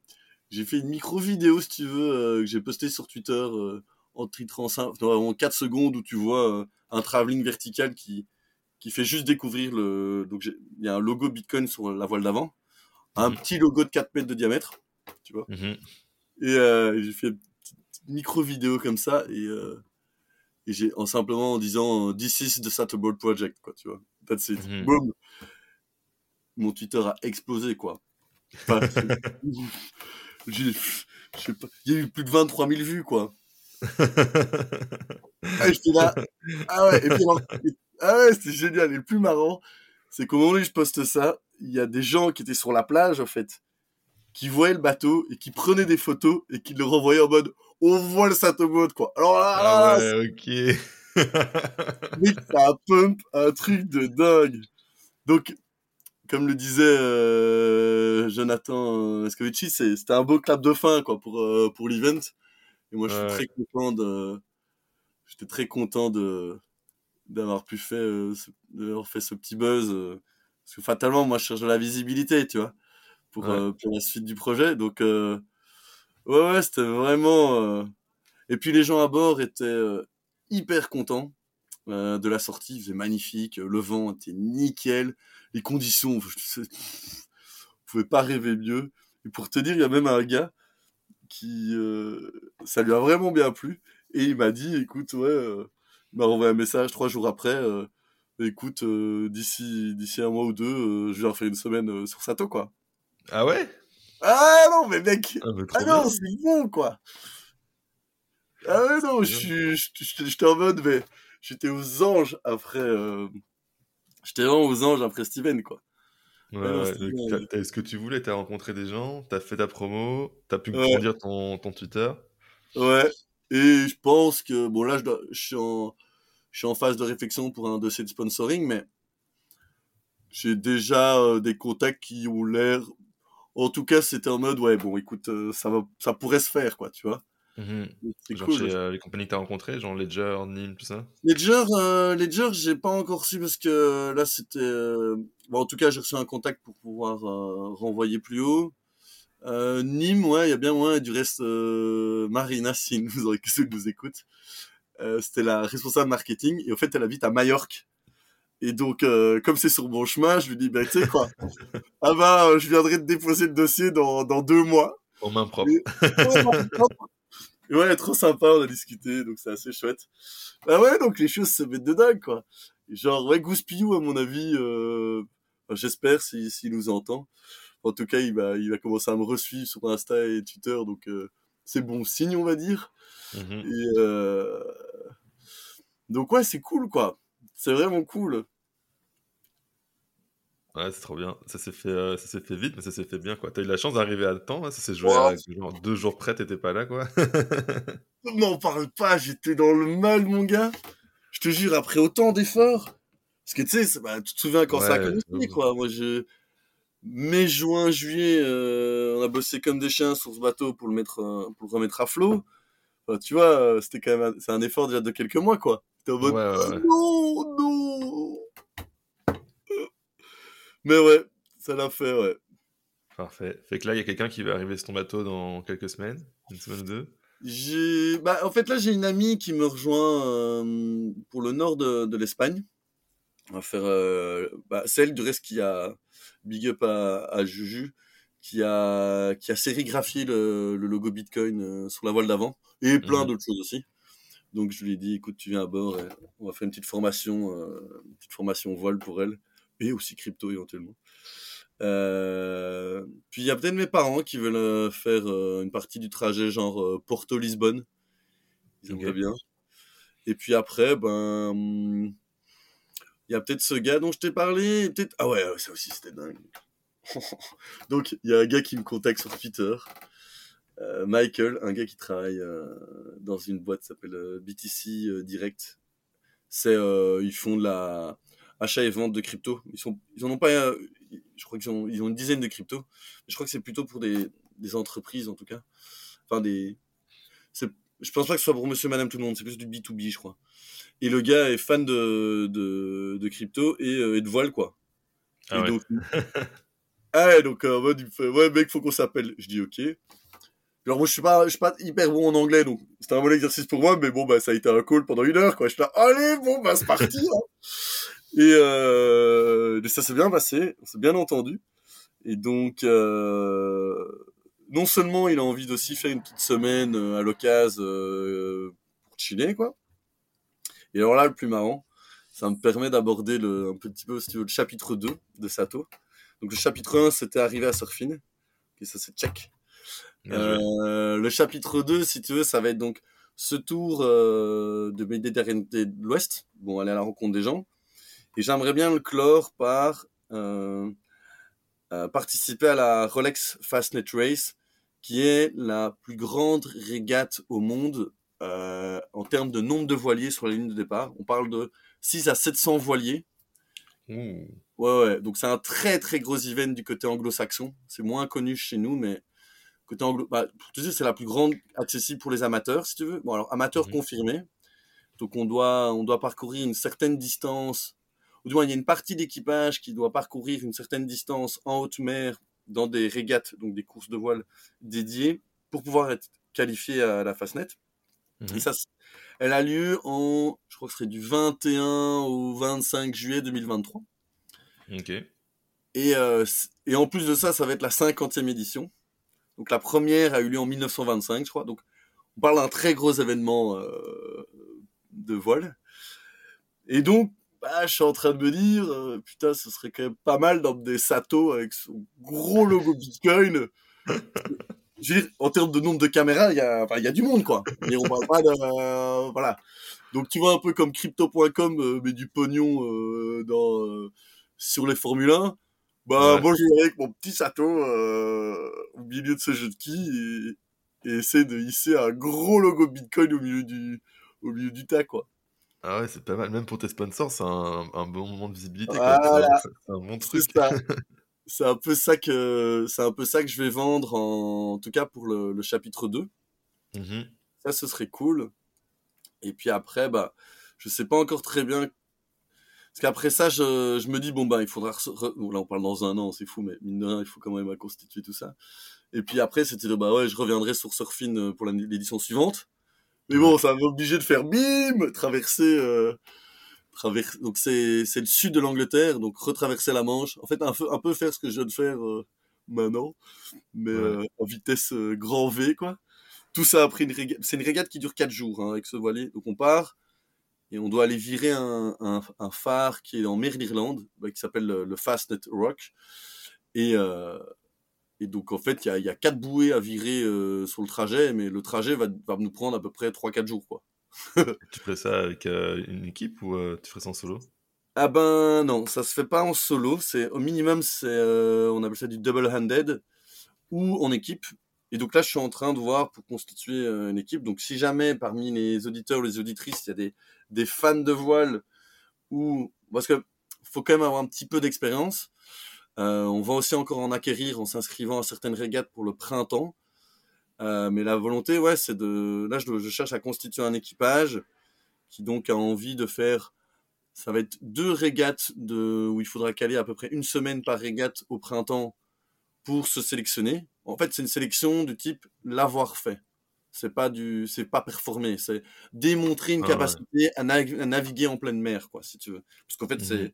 j'ai fait une micro vidéo, si tu veux, euh, que j'ai posté sur Twitter euh, en titrant en 4 secondes où tu vois euh, un travelling vertical qui, qui fait juste découvrir le, donc il y a un logo Bitcoin sur la voile d'avant, un mhm. petit logo de 4 mètres de diamètre, tu vois. Mhm. Et j'ai fait une petite micro vidéo comme ça et et j'ai en simplement en disant this is the Satterboard project quoi tu vois. That's it. Mhm. boom mon Twitter a explosé quoi. Enfin, j'ai je sais pas il y a eu plus de 23 000 vues quoi. Ah, j'étais là. Ah ouais et puis ah ouais c'était génial. Et le plus marrant c'est qu'au moment où je poste ça il y a des gens qui étaient sur la plage en fait qui voyaient le bateau et qui prenaient des photos et qui le renvoyaient en mode on voit le Satomode, quoi. Alors là, ah ouais, ok. Ça pump un truc de dingue. Donc, comme le disait euh, Jonathan Escovici, c'était un beau clap de fin quoi pour euh, pour l'event. Et moi, je suis très content de, j'étais très content de d'avoir pu faire, euh, d'avoir fait ce petit buzz. parce que fatalement, moi, je cherche de la visibilité, tu vois, pour pour la suite du projet. Donc, ouais, ouais, c'était vraiment. Et puis les gens à bord étaient hyper contents. Euh, de la sortie, c'est magnifique, le vent était nickel, les conditions, vous pouvez pas rêver mieux. Et pour te dire, il y a même un gars qui, euh, ça lui a vraiment bien plu, et il m'a dit, écoute, ouais, euh, il m'a renvoyé un message trois jours après, écoute, d'ici d'ici un mois ou deux, je viens faire une semaine sur Sato, quoi. Ah ouais? Ah non, mais mec, ah, ah non, c'est bon, quoi. Ah ouais, non, j'étais en mode, mais j'étais aux anges après. Euh... J'étais vraiment aux anges après Steven, quoi. Ouais, ouais. ce que tu voulais, t'as rencontré des gens, t'as fait ta promo, t'as pu grandir ton, ton Twitter? Ouais, et je pense que, bon là, je, je, suis en, je suis en phase de réflexion pour un dossier de sponsoring, mais j'ai déjà euh, des contacts qui ont l'air... En tout cas, c'était en mode, ouais, bon, écoute, euh, ça, va, ça pourrait se faire, quoi, tu vois. Mhm. chez euh, les compagnies que tu as rencontrées, genre Ledger, Nim, tout ça Ledger, euh, Ledger j'ai pas encore su parce que euh, là c'était. Euh, bon, en tout cas, j'ai reçu un contact pour pouvoir renvoyer plus haut. Nîmes, ouais, il y a bien moins. Du reste, Marina, si nous, nous écoute, c'était la responsable marketing et au fait, elle habite à Majorque. Et donc, comme c'est sur mon chemin, je lui dis, ben, tu sais quoi, ah bah, je viendrai te déposer le dossier dans, dans deux mois. En main propre. ouais, trop sympa, on a discuté, donc c'est assez chouette. Bah ouais, donc les choses se mettent de dingue, quoi. Genre, ouais, Gouspillou, à mon avis, euh, j'espère s'il si, nous entend. En tout cas, il va, il va commencer à me resuivre sur Insta et Twitter, donc euh, c'est bon signe, on va dire. Mm-hmm. Et euh... Donc ouais, c'est cool, quoi. C'est vraiment cool. Ouais, c'est trop bien. Ça s'est fait, euh, ça s'est fait vite, mais ça s'est fait bien, quoi. T'as eu la chance d'arriver à temps, hein. ça s'est joué à, genre, deux jours près, t'étais pas là, quoi. M'en parle pas, j'étais dans le mal, mon gars. Je te jure, après autant d'efforts. Parce que tu sais, bah, tu te souviens quand ça a commencé, quoi. Moi, je. Mai, juin, juillet, euh, on a bossé comme des chiens sur ce bateau pour le mettre, euh, pour le remettre à flot. Enfin, tu vois, c'était quand même, c'est un effort déjà de quelques mois, quoi. T'es en mode, ouais, non, non. Mais ouais, ça l'a fait, ouais. Parfait. Fait que là, il y a quelqu'un qui va arriver sur ton bateau dans quelques semaines, une semaine ou deux. J'ai, bah, en fait, là, j'ai une amie qui me rejoint euh, pour le nord de, de l'Espagne. On va faire euh, bah, celle du reste qui a big up à, à, Juju, qui a qui a sérigraphié le, le logo Bitcoin euh, sur la voile d'avant et plein mhm. d'autres choses aussi. Donc je lui ai dit, écoute, tu viens à bord, et on va faire une petite formation, une petite formation voile pour elle et aussi crypto éventuellement. Euh, puis il y a peut-être mes parents qui veulent euh, faire euh, une partie du trajet genre euh, Porto-Lisbonne. Ils aimeraient bien. Et puis après, ben, il y a peut-être ce gars dont je t'ai parlé. Peut-être ah ouais, ça aussi c'était dingue. Donc il y a un gars qui me contacte sur Twitter. Michael, un gars qui travaille dans une boîte qui s'appelle BTC Direct. C'est ils font de la achat et vente de crypto. Ils sont, ils en ont pas, euh, je crois qu'ils ont, ils ont une dizaine de crypto. Je crois que c'est plutôt pour des, des entreprises en tout cas. Enfin des, je pense pas que ce soit pour Monsieur, Madame, tout le monde. C'est plus du B 2 B, je crois. Et le gars est fan de, de, de crypto et, euh, et, de voile quoi. Ah ouais. donc, ah ouais, donc en mode il fait, ouais mec, faut qu'on s'appelle. Je dis ok. Alors moi je suis pas suis pas hyper bon en anglais donc c'était un bon exercice pour moi mais bon bah ça a été un call pendant une heure. Je suis là allez bon bah c'est parti. Hein. Et euh, ça s'est bien passé, on s'est bien entendu. Et donc, euh, non seulement il a envie d'aussi faire une petite semaine euh, à l'occasion pour chiller, quoi. Et alors là, le plus marrant, ça me permet d'aborder un petit peu, si tu veux, le chapitre 2 de Sato. Donc le chapitre 1, c'était arrivé à Surfing. Et ça, c'est check. Euh, le chapitre 2, si tu veux, ça va être donc ce tour euh, de Méditerranée de l'Ouest. Bon, aller à la rencontre des gens. Et j'aimerais bien le clore par euh, participer à la Rolex Fastnet Race, qui est la plus grande régate au monde en termes de nombre de voiliers sur la ligne de départ. On parle de 6 à 700 voiliers. Ouais, ouais. Donc c'est un très très gros event du côté anglo-saxon. C'est moins connu chez nous, mais côté anglo, bah, pour te dire, c'est la plus grande accessible pour les amateurs, si tu veux. Bon, alors amateurs mmh confirmés. Donc on doit on doit parcourir une certaine distance. Ou du moins, il y a une partie d'équipage qui doit parcourir une certaine distance en haute mer dans des régates, donc des courses de voile dédiées, pour pouvoir être qualifié à la Fastnet. Mmh Et ça, elle a lieu en, je crois que ce serait du 21 au 25 juillet 2023. Ok. Et, euh, et en plus de ça, ça va être la 50e édition. Donc la première a eu lieu en 1925, je crois. Donc on parle d'un très gros événement euh, de voile. Et donc, bah, je suis en train de me dire, euh, putain, ce serait quand même pas mal d'emmener Sato avec son gros logo Bitcoin je veux dire, en termes de nombre de caméras, il y a, du monde, quoi. On parle pas voilà. Donc, tu vois, un peu comme crypto.com, euh, mais du pognon, sur les Formule 1. Bah, moi, je vais avec mon petit Sato, au milieu de ce jeu de qui et, et essayer de hisser un gros logo Bitcoin au milieu du, au milieu du tas, quoi. Ah ouais, c'est pas mal. Même pour tes sponsors, c'est un, un, bon moment de visibilité. C'est un bon truc. c'est un peu ça que c'est un peu ça que je vais vendre en, tout cas pour le, le chapitre 2 mmh ça ce serait cool et puis après bah je sais pas encore très bien parce qu'après ça je, je, me dis bon bah il faudra là on parle dans un an c'est fou mais mine de rien il faut quand même constituer tout ça et puis après c'était bah ouais je reviendrai sur Surfin euh, pour l'édition suivante mais bon ça va m'obliger de faire bim traverser euh, donc c'est c'est le sud de l'Angleterre, donc retraverser la Manche. En fait, un peu un peu faire ce que je viens de faire euh, maintenant, mais euh, en vitesse grand V quoi. Tout ça après une régate. C'est une régate qui dure 4 jours hein, avec ce voilier. Donc on part et on doit aller virer un, un, un phare qui est en mer d'Irlande, bah, qui s'appelle le, Fastnet Rock. Et et donc en fait il y a, y a quatre bouées à virer sur le trajet, mais le trajet va, va nous prendre à peu près 3-4 jours quoi. tu ferais ça avec euh, une équipe ou euh, tu ferais ça en solo? Ah ben non, ça se fait pas en solo. C'est au minimum, c'est euh, on appelle ça du double-handed ou en équipe. Et donc là, je suis en train de voir pour constituer une équipe. Donc si jamais parmi les auditeurs, les auditrices, il y a des, des fans de voile ou parce que faut quand même avoir un petit peu d'expérience. on va aussi encore en acquérir en s'inscrivant à certaines régates pour le printemps. Euh, mais la volonté, ouais, c'est de. Là, je, je, cherche à constituer un équipage qui donc a envie de faire. Ça va être deux régates de où il faudra caler à peu près une semaine par régate au printemps pour se sélectionner. En fait, c'est une sélection du type l'avoir fait. C'est pas du, c'est pas performer, c'est démontrer une ah capacité à, naviguer en pleine mer, quoi, si tu veux. Parce qu'en fait, c'est mmh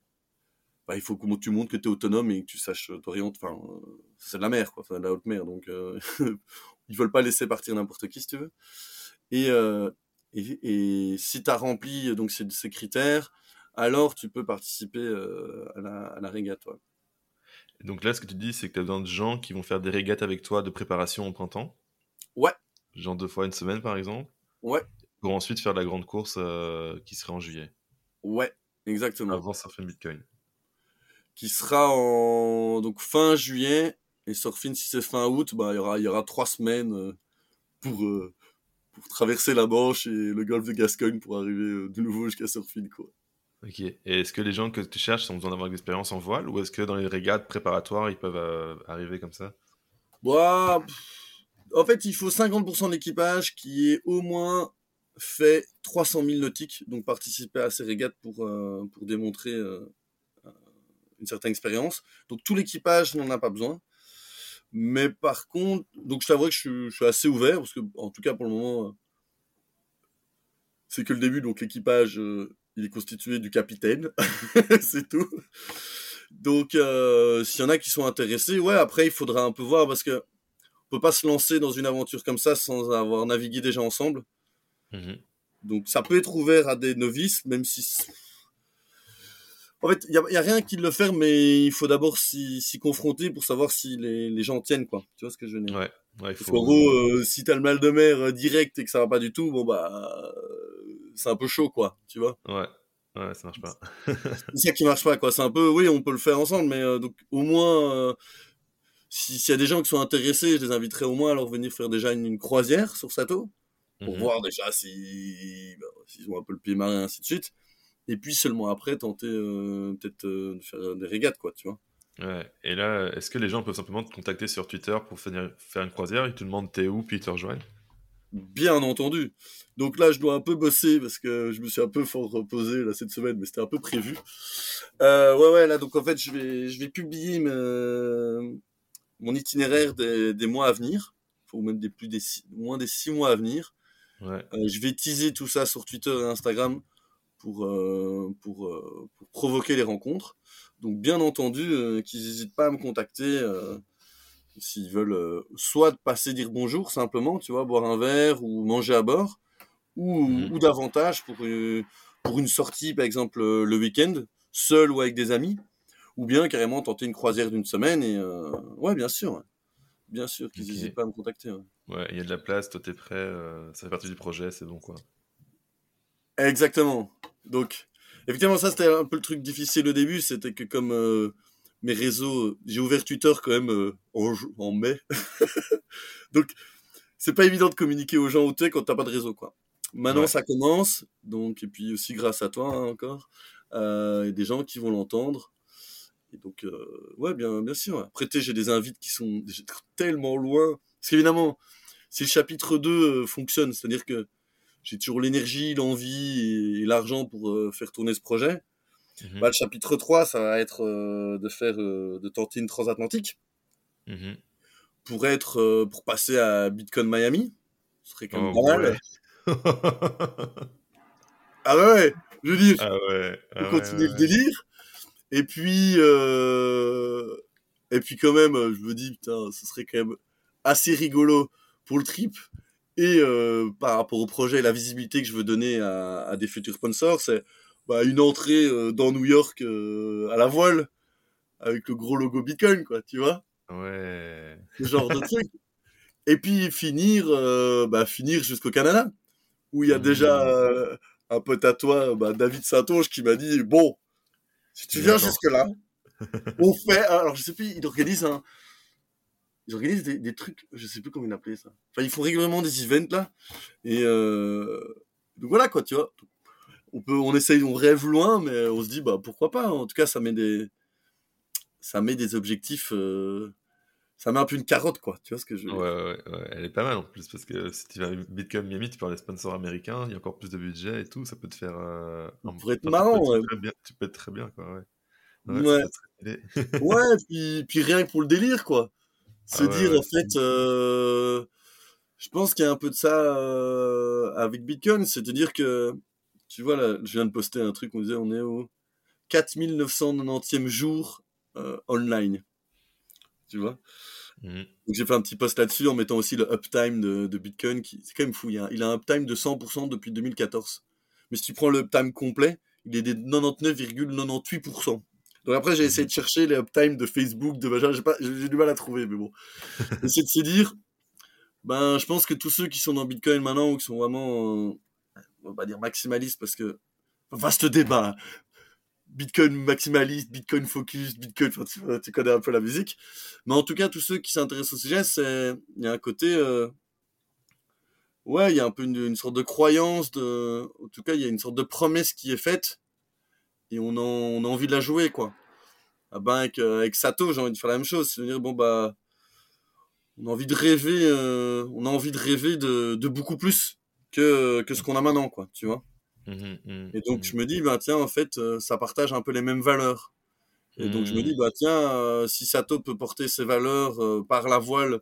bah, il faut que tu montres que tu es autonome et que tu saches t'orienter. Enfin, euh, c'est de la mer, quoi, enfin, de la haute mer. Donc, euh, ils veulent pas laisser partir n'importe qui, si tu veux. Et, euh, et, et, si tu as rempli donc, ces, ces, critères, alors tu peux participer euh, à, la, à la régate. toi Donc là, ce que tu dis, c'est que tu as besoin de gens qui vont faire des régates avec toi de préparation au printemps. Ouais. Genre deux fois une semaine, par exemple. Ouais. Pour ensuite faire la grande course euh, qui serait en juillet. Ouais, exactement. Avant Surfing Bitcoin. Qui sera en donc fin juillet et Surfing, si c'est fin août, bah, il y aura, il y aura trois semaines euh, pour, euh, pour traverser la Manche et le golfe de Gascogne pour arriver de nouveau jusqu'à Surfing, quoi. Ok. Et est-ce que les gens que tu cherches ont besoin d'avoir de l'expérience en voile ou est-ce que dans les régates préparatoires, ils peuvent arriver comme ça? En fait, il faut 50% de l'équipage qui ait au moins fait 300 000 nautiques, donc participer à ces régates pour, pour démontrer une certaine expérience. Donc tout l'équipage n'en a pas besoin. Mais par contre, donc je t'avoue que je suis, assez ouvert, parce que en tout cas pour le moment, euh, c'est que le début, donc l'équipage, euh, il est constitué du capitaine, c'est tout. Donc euh, s'il y en a qui sont intéressés, ouais, après il faudra un peu voir, parce que on peut pas se lancer dans une aventure comme ça sans avoir navigué déjà ensemble. Mmh donc ça peut être ouvert à des novices, même si en fait, il n'y a, rien qui le fait, mais il faut d'abord s'y confronter pour savoir si les, les, gens tiennent, quoi. Tu vois ce que je veux dire? Ouais. ouais faut... En gros, euh, si t'as le mal de mer euh, direct et que ça va pas du tout, bon bah, c'est un peu chaud, quoi. Tu vois Ouais. Ouais, ça marche pas. c'est ça qui marche pas, quoi. C'est un peu, oui, on peut le faire ensemble, mais euh, donc au moins, s'il y a des gens qui sont intéressés, je les inviterai au moins à leur venir faire déjà une, croisière sur Sato. pour mmh voir déjà si, bah, s'ils ont un peu le pied marin, ainsi de suite. Et puis seulement après, tenter peut-être de faire des régates, quoi, tu vois. Ouais. Et là, est-ce que les gens peuvent simplement te contacter sur Twitter pour faire une croisière? Ils te demandent t'es où, puis ils te rejoignent Bien entendu. Donc là, je dois un peu bosser parce que je me suis un peu fort reposé là cette semaine, mais c'était un peu prévu. Euh, ouais, ouais, là, donc en fait, je vais, je vais publier mon itinéraire des, des, mois à venir, ou même des plus des moins des six mois à venir. Ouais. Euh, je vais teaser tout ça sur Twitter et Instagram pour, euh, pour, pour provoquer les rencontres. Donc bien entendu, qu'ils n'hésitent pas à me contacter s'ils veulent euh, soit passer dire bonjour simplement, tu vois, boire un verre ou manger à bord, ou, mhm. ou davantage pour, pour une sortie, par exemple, le week-end, seul ou avec des amis, ou bien carrément tenter une croisière d'une semaine. Et ouais, bien sûr, bien sûr qu'ils n'hésitent pas à me contacter. Ouais, il y a de la place, toi t'es prêt, ça fait partie du projet, c'est bon quoi. Exactement. Donc, Effectivement, ça c'était un peu le truc difficile au début, c'était que comme euh, mes réseaux, j'ai ouvert Twitter quand même euh, en, en, mai, donc c'est pas évident de communiquer aux gens au tech quand t'as pas de réseau, quoi. Maintenant ça commence, donc et puis aussi grâce à toi hein, encore, euh, des gens qui vont l'entendre. Et donc euh, ouais, bien bien sûr. Après j'ai des invites qui sont tellement loin, parce qu'évidemment, si le chapitre 2 fonctionne, c'est-à-dire que j'ai toujours l'énergie, l'envie et, l'argent pour euh, faire tourner ce projet. Mhm. Bah, le chapitre 3, ça va être euh, de faire, euh, de tenter une transatlantique. Mhm. Pour être, pour passer à Bitcoin Miami. Ce serait quand même oh, pas mal. ah ouais, je veux dire. Ah ouais. Ah continuer le délire. Et puis, et puis quand même, je me dis, putain, ce serait quand même assez rigolo pour le trip et euh, par rapport au projet et la visibilité que je veux donner à, à des futurs sponsors, c'est bah, une entrée euh, dans New York euh, à la voile avec le gros logo Bitcoin, quoi, tu vois Ouais. Ce genre de truc. Et puis finir, bah, finir jusqu'au Canada, où il y a déjà mmh. un pote à toi, bah, David Saint-Onge, qui m'a dit bon, si tu viens jusque là, on fait. Alors je sais plus, il organise un ils organisent des, des, trucs, je sais plus comment ils appelaient ça. Enfin, ils font régulièrement des events là. Et euh, donc voilà quoi, tu vois. On peut, on essaye, on rêve loin, mais on se dit bah pourquoi pas. En tout cas, ça met des, ça met des objectifs. Euh... Ça met un peu une carotte quoi. Tu vois ce que je veux dire? Ouais, ouais, ouais, elle est pas mal en plus parce que si tu vas à Bitcoin Miami, tu parles des sponsors américains, il y a encore plus de budget et tout, ça peut te faire. Euh, ça pourrait être marrant. Tu ouais. peux, bien, tu peux être très bien quoi. Ouais. Ouais. ouais, puis, puis rien que pour le délire quoi. Se ah dire, en fait, euh, je pense qu'il y a un peu de ça euh, avec Bitcoin, c'est de dire que, tu vois, là, je viens de poster un truc, on disait, on est au 4990e jour euh, online. Tu vois? Mmh. Donc j'ai fait un petit post là-dessus en mettant aussi le uptime de, de Bitcoin, qui c'est quand même fou, il a, il a un uptime de 100% depuis 2014. Mais si tu prends le uptime complet, il est des 99,98%. Donc après, j'ai essayé de chercher les uptime de Facebook, de machin. J'ai du mal à trouver, mais bon. c'est de se dire, ben, je pense que tous ceux qui sont dans Bitcoin maintenant ou qui sont vraiment, on va pas dire maximalistes parce que, vaste débat. Bitcoin maximaliste, Bitcoin focus, Bitcoin, tu, connais un peu la musique. Mais en tout cas, tous ceux qui s'intéressent au sujet, c'est, il y a un côté, euh, ouais, il y a un peu une, sorte de croyance, en tout cas, il y a une sorte de promesse qui est faite et on, a envie de la jouer, quoi. Ah ben, avec, euh, Sato, j'ai envie de faire la même chose. C'est-à-dire, bon, bah, on a envie de rêver, euh, on a envie de rêver de beaucoup plus que, que ce qu'on a maintenant, quoi, tu vois. Mmh mmh et donc, mmh je me dis, bah, tiens, en fait, euh, ça partage un peu les mêmes valeurs. Et donc, je me dis, bah, tiens, si Sato peut porter ses valeurs par la voile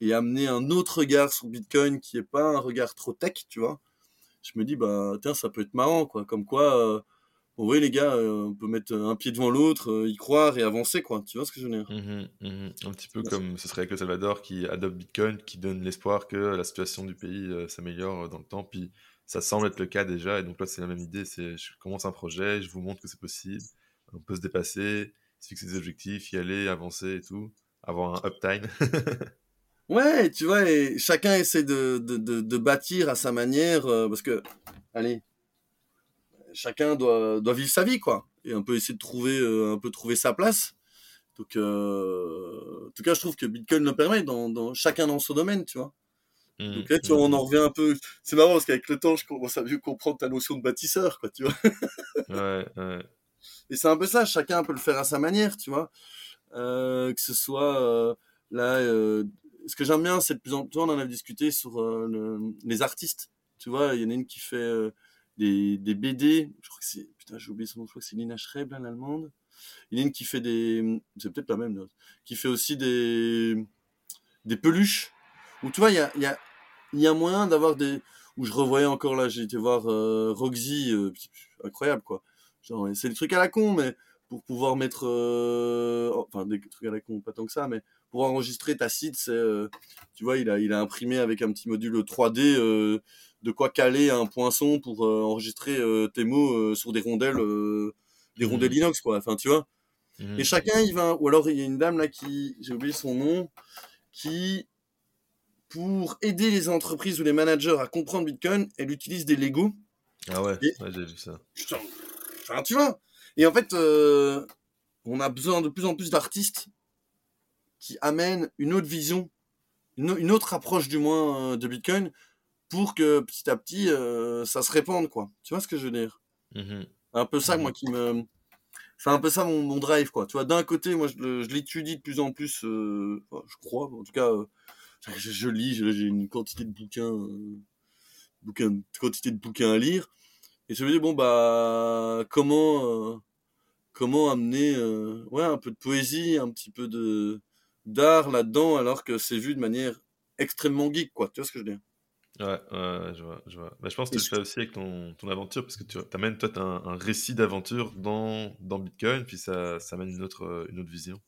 et amener un autre regard sur Bitcoin qui est pas un regard trop tech, tu vois, je me dis, bah, tiens, ça peut être marrant, quoi. Comme quoi, oui les gars, euh, on peut mettre un pied devant l'autre, euh, y croire et avancer, quoi. Tu vois ce que je veux dire? Mmh mmh Un petit peu comme ce serait avec le Salvador qui adopte Bitcoin, qui donne l'espoir que la situation du pays euh, s'améliore dans le temps. Puis ça semble être le cas déjà. Et donc là, c'est la même idée. C'est je commence un projet, je vous montre que c'est possible. On peut se dépasser, se fixer des objectifs, y aller, avancer et tout. Avoir un uptime. ouais, tu vois, et chacun essaie de, de, de, de bâtir à sa manière. parce que, allez, chacun doit, doit vivre sa vie, quoi, et un peu essayer de trouver, euh, un peu trouver sa place. Donc, euh, en tout cas, je trouve que Bitcoin le permet, dans, dans, chacun dans son domaine, tu vois. Mmh, Donc là, tu vois, on en revient un peu. C'est marrant parce qu'avec le temps, je commence à mieux comprendre ta notion de bâtisseur, quoi, tu vois. ouais, ouais. Et c'est un peu ça, chacun peut le faire à sa manière, tu vois. Euh, que ce soit euh, là, ce que j'aime bien, c'est de plus en plus, on en a discuté sur les artistes. Tu vois, il y en a une qui fait des, BD. Je crois que c'est, putain, j'ai oublié son nom, je crois que c'est Lina Schreib, l'allemande. Il qui fait des, c'est peut-être la même, qui fait aussi des, des peluches. Où tu vois, il y a, il y a, il y a moyen d'avoir des, où je revoyais encore là, j'ai été voir euh, Roxy, euh, incroyable quoi. Genre, c'est des trucs à la con, mais pour pouvoir mettre, euh, enfin des trucs à la con, pas tant que ça, mais pour enregistrer ta site, c'est, tu vois, il a, il a imprimé avec un petit module 3D euh, de quoi caler un poinçon pour euh, enregistrer euh, tes mots euh, sur des rondelles, des Mhm. rondelles inox, quoi. Enfin, tu vois. Mhm. Et chacun, il va, ou alors il y a une dame là qui, j'ai oublié son nom, qui, pour aider les entreprises ou les managers à comprendre Bitcoin, elle utilise des Lego. Ah ouais, Et- ouais j'ai vu ça. Enfin, tu vois. Et en fait, euh, on a besoin de plus en plus d'artistes qui amènent une autre vision, une, autre approche du moins de Bitcoin pour que petit à petit euh, ça se répande quoi. Tu vois ce que je veux dire? Mhm. Un peu ça Mhm. moi qui me c'est un peu ça mon, mon drive quoi. Tu vois d'un côté moi je, l'étudie de plus en plus euh, je crois en tout cas euh, je, je lis j'ai une quantité de bouquins bouquins quantité de bouquins à lire et je me dis bon bah comment comment amener ouais un peu de poésie un petit peu de d'art là-dedans alors que c'est vu de manière extrêmement geek quoi tu vois ce que je veux dire? Ouais, je vois, je vois. Bah, je pense que tu le fais aussi avec ton, ton aventure, parce que tu amènes, toi, un, un récit d'aventure dans, dans Bitcoin, puis ça, ça amène une autre, euh, une autre vision.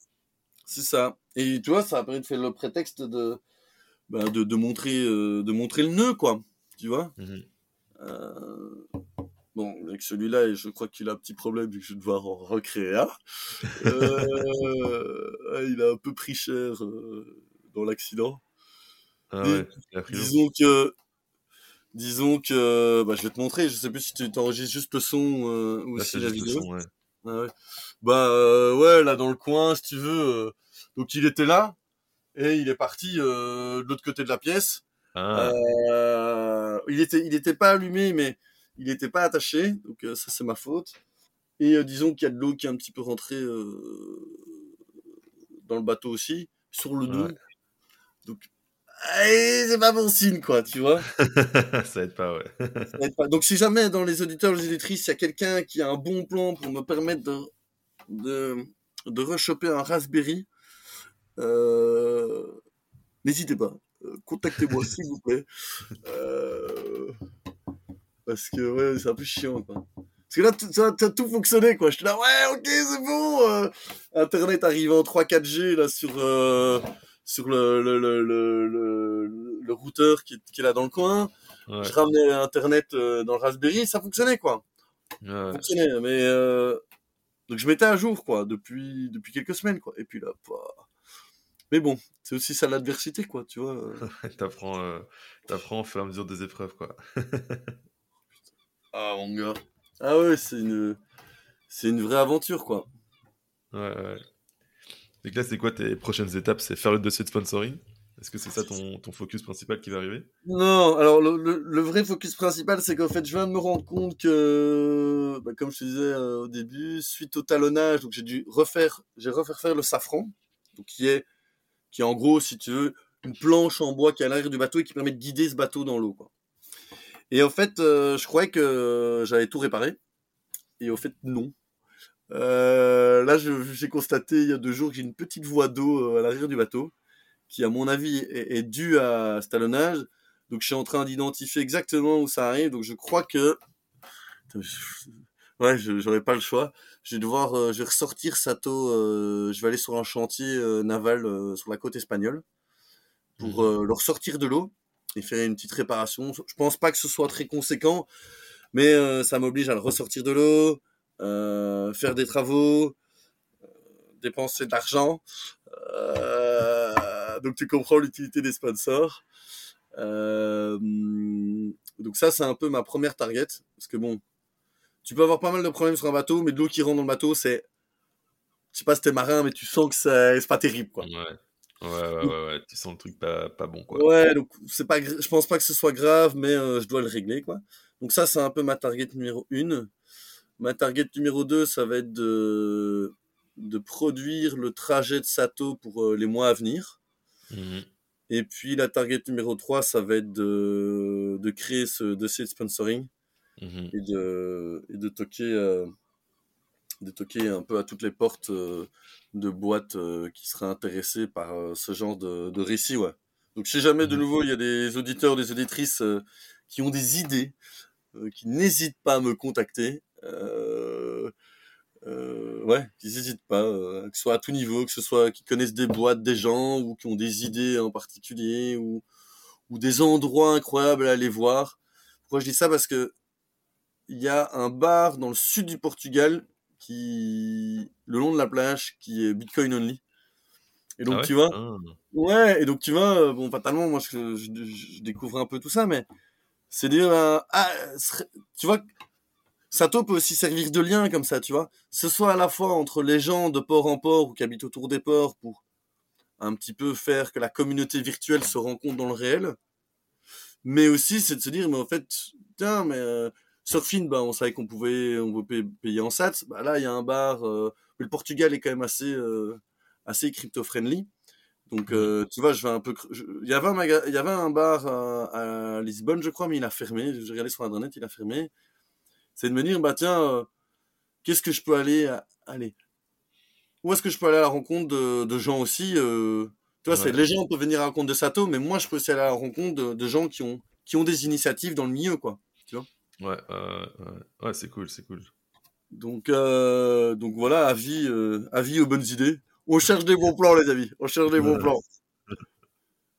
c'est ça et tu vois ça a permis de faire le prétexte de bah, de, de montrer euh, de montrer le nœud quoi tu vois Mhm. Euh, Bon, avec celui-là, je crois qu'il a un petit problème vu que je vais devoir en recréer un. Euh, il a un peu pris cher dans l'accident. Ah ouais. Disons que, disons que, bah, je vais te montrer. Je sais plus si tu t'enregistres juste le son euh, ou Là, c'est la vidéo. son, ouais. Ah ouais. Bah euh, ouais, là dans le coin, si tu veux. euh, donc il était là et il est parti de l'autre côté de la pièce. Ah, il était, il était pas allumé, mais il était pas attaché, donc ça c'est ma faute. Et disons qu'il y a de l'eau qui est un petit peu rentrée dans le bateau aussi, sur le dos. Ouais. Donc, c'est pas bon signe, quoi, tu vois. ça aide pas, ouais. Ça pas- Donc si jamais dans les auditeurs, les auditrices, il y a quelqu'un qui a un bon plan pour me permettre de de, de rechoper un Raspberry, euh, n'hésitez pas. Euh, Contactez-moi s'il vous plaît. Euh, parce que ouais, c'est un peu chiant quoi. Parce que là, tout- ça, ça a tout fonctionné quoi. J'étais là, ouais, ok, c'est bon. euh, Internet arrive en 3-4G là sur euh, sur le le, le, le, le, routeur qui, est- qui est là dans le coin. Ouais, Je ramenais Internet euh, dans le Raspberry, ça fonctionnait quoi. ouais, fonctionnait, mais euh, donc je m'étais à jour quoi depuis depuis quelques semaines quoi. Et puis là, pas. Mais bon, c'est aussi ça l'adversité quoi, tu vois. T'apprends, euh, t'apprends au fur et à mesure des épreuves, quoi. Ah mon gars. Ah ouais, c'est une c'est une vraie aventure quoi. Ouais, ouais. Donc là, c'est quoi tes prochaines étapes? C'est faire le dossier de sponsoring? Est-ce que c'est ça ton, ton focus principal qui va arriver? Non, alors le, vrai focus principal, c'est qu'en fait, je viens de me rendre compte que, bah, comme je te disais euh, au début, suite au talonnage, j'ai dû refaire, j'ai refaire faire le safran, donc qui est, qui est en gros, si tu veux, une planche en bois qui est à l'arrière du bateau et qui permet de guider ce bateau dans l'eau. Et en fait, euh, je croyais que j'avais tout réparé, et au fait, non. Euh, là, j'ai constaté il y a deux jours que j'ai une petite voie d'eau euh, à l'arrière du bateau, qui, à mon avis, est, est due à ce talonnage. Donc, je suis en train d'identifier exactement où ça arrive. Donc, je crois que, ouais, j'aurais pas le choix. Je vais devoir, euh, je vais ressortir Sato. euh, je vais aller sur un chantier naval sur la côte espagnole pour euh, le ressortir de l'eau et faire une petite réparation. Je pense pas que ce soit très conséquent, mais ça m'oblige à le ressortir de l'eau, faire des travaux, euh, dépenser de l'argent. Euh, donc tu comprends l'utilité des sponsors. Euh, donc ça c'est un peu ma première target parce que bon, tu peux avoir pas mal de problèmes sur un bateau, mais de l'eau qui rentre dans le bateau c'est, je sais pas si t'es marin, mais tu sens que c'est pas terrible quoi. Ouais. Ouais, ouais, ouais, ouais, tu sens le truc pas, pas bon, quoi. Ouais, donc c'est pas, je pense pas que ce soit grave, mais je dois le régler, quoi. Donc ça, c'est un peu ma target numéro 1. Ma target numéro 2, ça va être de, de produire le trajet de Sato pour les mois à venir. Mmh et puis la target numéro 3, ça va être de, de créer ce dossier de sponsoring mmh et, de, et de toquer euh, de toquer un peu à toutes les portes euh, de boîtes euh, qui seraient intéressées par ce genre de, de récit. Ouais. Donc si jamais de mmh nouveau il y a des auditeurs, des auditrices qui ont des idées, qui n'hésitent pas à me contacter. Euh, ouais, qu'ils n'hésitent pas, euh, que ce soit à tout niveau, que ce soit qu'ils connaissent des boîtes, des gens, ou qui ont des idées en particulier, ou, ou des endroits incroyables à aller voir. Pourquoi je dis ça? Parce que il y a un bar dans le sud du Portugal qui, le long de la plage, qui est Bitcoin only. Et donc ah tu vois, ah. ouais, et donc tu vois, euh, bon, fatalement, moi je, je, découvre un peu tout ça, mais c'est dire, ah, tu vois, Sato peut aussi servir de lien comme ça, tu vois. Ce soit à la fois entre les gens de port en port ou qui habitent autour des ports pour un petit peu faire que la communauté virtuelle se rencontre dans le réel. Mais aussi, c'est de se dire, mais en fait, tiens, mais euh, Surfing, bah, on savait qu'on pouvait, on pouvait payer en sats. Bah, là, il y a un bar. Euh, le Portugal est quand même assez, euh, assez crypto-friendly. Donc, mmh. tu vois, je vais un peu. Il y avait un, il y avait un bar à, à Lisbonne, je crois, mais il a fermé. J'ai regardé sur Internet, il a fermé c'est de me dire, bah tiens, euh, qu'est-ce que je peux aller, aller Où est-ce que je peux aller à la rencontre de, gens aussi euh, Tu vois, c'est les gens peuvent venir à la rencontre de Sato, mais moi, je peux aussi aller à la rencontre de, gens qui ont, qui ont des initiatives dans le milieu, quoi. Tu vois Ouais, ouais, c'est cool, c'est cool. Donc, euh, donc voilà, avis, avis aux bonnes idées. On cherche des bons plans, les amis. On cherche des bons plans.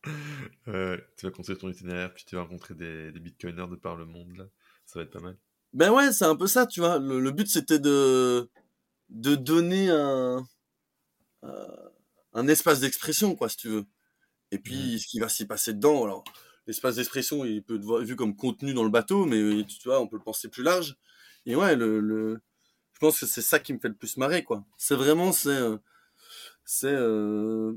tu vas construire ton itinéraire, puis tu vas rencontrer des, des bitcoiners de par le monde, là. Ça va être pas mal. Ben ouais, c'est un peu ça, tu vois. Le, but, c'était de, de donner un, euh, un espace d'expression, quoi, si tu veux. Et puis, ce qui va s'y passer dedans, alors, l'espace d'expression, il peut être vu comme contenu dans le bateau, mais tu vois, on peut le penser plus large. Et ouais, le, le... je pense que c'est ça qui me fait le plus marrer, quoi. C'est vraiment, c'est, euh, c'est euh,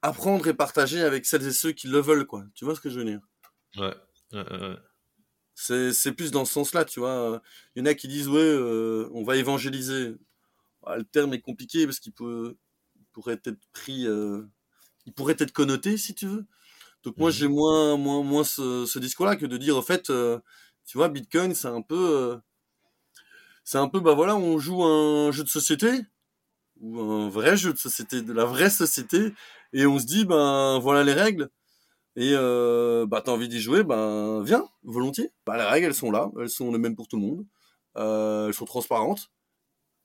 apprendre et partager avec celles et ceux qui le veulent, quoi. Tu vois ce que je veux dire? Ouais. C'est plus dans ce sens-là, tu vois. Il y en a qui disent, ouais, euh, on va évangéliser. Ah, le terme est compliqué parce qu'il peut, pourrait être pris, euh, il pourrait être connoté, si tu veux. Donc moi, mmh j'ai moins, moins, moins ce, ce discours-là que de dire, en fait, euh, tu vois, Bitcoin, c'est un peu, c'est un peu, bah voilà, on joue un jeu de société, ou un vrai jeu de société, de la vraie société, et on se dit, ben voilà les règles et euh, bah t'as envie d'y jouer, ben viens, volontiers. Bah les règles elles sont là, elles sont les mêmes pour tout le monde, euh, elles sont transparentes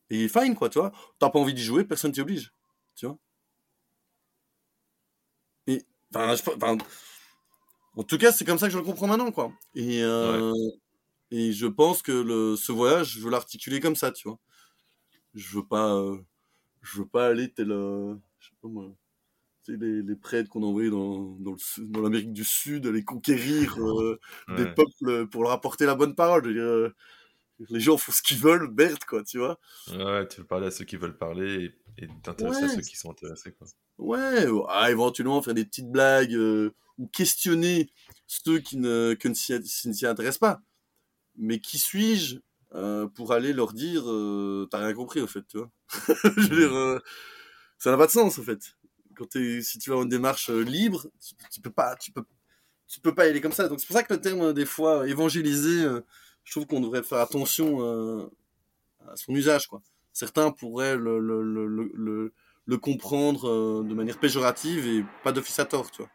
et fine quoi, tu vois. T'as pas envie d'y jouer, personne t'y oblige, tu vois. Et en tout cas c'est comme ça que je le comprends maintenant quoi. Et euh, et je pense que le ce voyage je veux l'articuler comme ça, tu vois. Je veux pas euh, je veux pas aller tel je sais pas moi les, les prêtres qu'on envoyait dans, dans, dans l'Amérique du Sud, les conquérir euh, des peuples pour leur apporter la bonne parole. Euh, les gens font ce qu'ils veulent, merde, quoi, tu vois. Ouais, tu veux parler à ceux qui veulent parler et t'intéresser à ceux qui sont intéressés, quoi. Ouais, ah, éventuellement faire des petites blagues euh, ou questionner ceux qui ne, qui ne s'y intéressent pas. Mais qui suis-je pour aller leur dire t'as rien compris, au fait, tu vois. Je veux dire, ça n'a pas de sens, au fait quand si tu vas en démarche euh, libre, tu, peux pas, tu peux, tu peux pas y aller comme ça. Donc c'est pour ça que le terme euh, des fois euh, évangéliser, je trouve qu'on devrait faire attention à son usage, quoi. Certains pourraient le, le, le, le, comprendre de manière péjorative et pas d'office à tort, tu vois.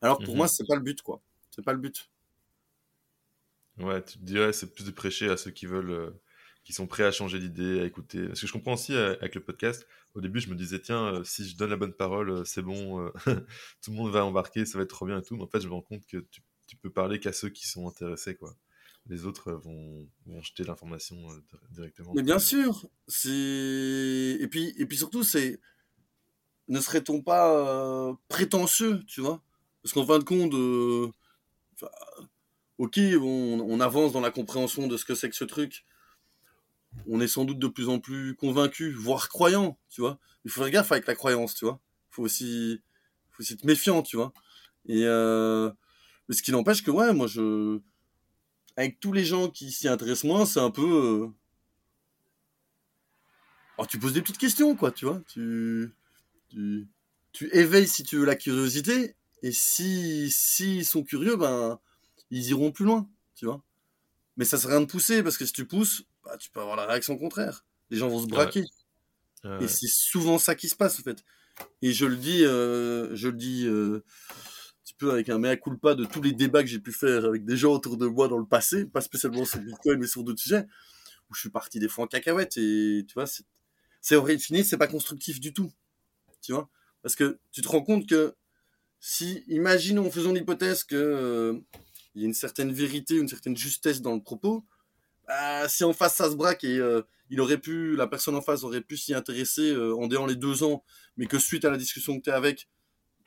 Alors pour mhm. moi, c'est pas le but, quoi. C'est pas le but. Ouais, tu te dirais, c'est plus de prêcher à ceux qui veulent qui sont prêts à changer d'idée, à écouter. Parce que je comprends aussi euh, avec le podcast, au début, je me disais, tiens, euh, si je donne la bonne parole, euh, c'est bon, tout le monde va embarquer, ça va être trop bien et tout. Mais en fait, je me rends compte que tu, peux parler qu'à ceux qui sont intéressés, quoi. Les autres vont, jeter l'information directement. Mais bien sûr, et puis et puis surtout c'est ne serait-on pas prétentieux, tu vois? Parce qu'en fin de compte, ok, on, avance dans la compréhension de ce que c'est que ce truc, on est sans doute de plus en plus convaincu, voire croyant, tu vois. Il faut faire gaffe avec la croyance, tu vois. Il faut aussi, faut être méfiant, tu vois. Et euh, mais ce qui n'empêche que ouais, moi je avec tous les gens qui s'y intéressent moins, c'est un peu euh, oh, tu poses des petites questions quoi, tu vois. Tu tu éveilles si tu veux la curiosité et si s'ils sont curieux ben ils iront plus loin, tu vois. Mais ça sert à rien de pousser parce que si tu pousses, bah, tu peux avoir la réaction contraire. Les gens vont se braquer. Et c'est souvent ça qui se passe en fait. Et je le dis, euh, je le dis euh, un petit peu avec un mea culpa de tous les débats que j'ai pu faire avec des gens autour de moi dans le passé, pas spécialement sur Bitcoin mais sur d'autres sujets, où je suis parti des fois en cacahuète et tu vois, c'est, vrai, fini, c'est pas constructif du tout, tu vois, parce que tu te rends compte que si, imaginons, faisons l'hypothèse que euh, il y a une certaine vérité, une certaine justesse dans le propos, bah, si en face ça se braque et euh, il aurait pu, la personne en face aurait pu s'y intéresser euh, en déant les deux ans, mais que suite à la discussion que tu es avec,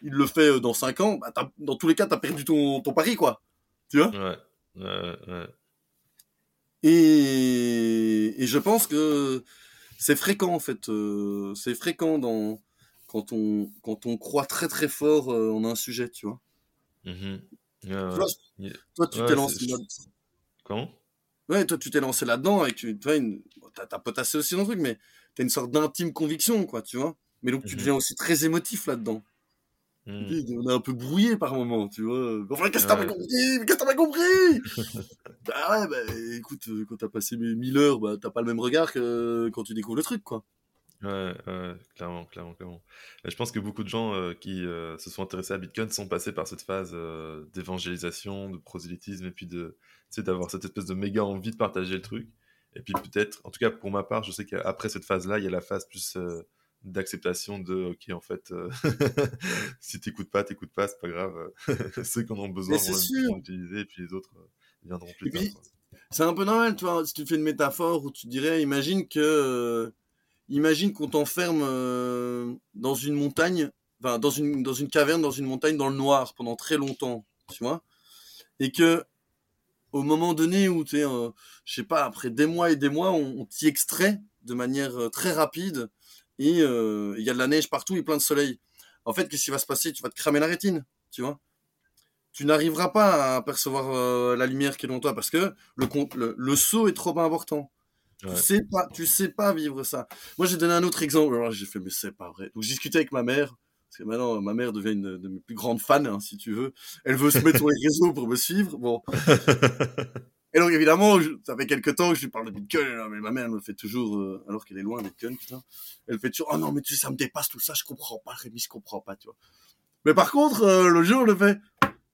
il le fait euh, dans cinq ans, bah, dans tous les cas, tu as perdu ton, ton pari, quoi. Tu vois? Ouais. Ouais, ouais. Et, et je pense que c'est fréquent, en fait. c'est fréquent dans, quand, on, quand on croit très très fort en un sujet, tu vois. Mm toi, tu t'es lancé Comment? Ouais, toi, tu t'es lancé là-dedans et tu vois, une... t'as potassé aussi dans le truc, mais t'as une sorte d'intime conviction, quoi, tu vois. Mais donc, tu mhm. deviens aussi très émotif là-dedans. Mhm. On est un peu brouillé par moment, tu vois. Enfin, qu'est-ce que t'as pas compris? Qu'est-ce que t'as pas compris? Bah ouais, bah écoute, euh, quand t'as passé 1000 heures, bah t'as pas le même regard que quand tu découvres le truc, quoi. Ouais, ouais, clairement, clairement, clairement. je pense que beaucoup de gens euh, qui euh, se sont intéressés à Bitcoin sont passés par cette phase euh, d'évangélisation, de prosélytisme, et puis de, d'avoir cette espèce de méga envie de partager le truc. Et puis peut-être, en tout cas pour ma part, je sais qu'après cette phase-là, il y a la phase plus d'acceptation de, ok, en fait, si t'écoutes pas, t'écoutes pas, c'est pas grave. Ceux qui en ont besoin vont l'utiliser, et puis les autres viendront plus tard. C'est un peu normal, tu vois, si tu fais une métaphore où tu dirais, imagine que imagine qu'on t'enferme euh, dans une montagne, enfin dans une dans une caverne, dans une montagne dans le noir pendant très longtemps, tu vois, et que au moment donné où tu es, euh, je sais pas, après des mois et des mois, on, t'y extrait de manière euh, très rapide et il y a de la neige partout et plein de soleil. En fait, qu'est-ce qui va se passer? Tu vas te cramer la rétine, tu vois. Tu n'arriveras pas à percevoir la lumière qui est devant toi parce que le, le, le saut est trop important. Tu sais pas, tu sais pas vivre ça. Moi, j'ai donné un autre exemple. Alors, j'ai fait, mais c'est pas vrai. Donc, j'ai discuté avec ma mère. Parce que maintenant, ma mère devient une de mes plus grandes fans, hein, si tu veux. Elle veut se mettre sur les réseaux pour me suivre. Bon. Et donc, évidemment, ça fait quelques temps que je lui parle de Bitcoin. Mais ma mère me fait toujours, euh, alors qu'elle est loin, Bitcoin, putain. Elle fait toujours, oh non, mais tu sais, ça me dépasse tout ça, je comprends pas, Rémi, je comprends pas, tu vois. Mais par contre, euh, le jour, le fait,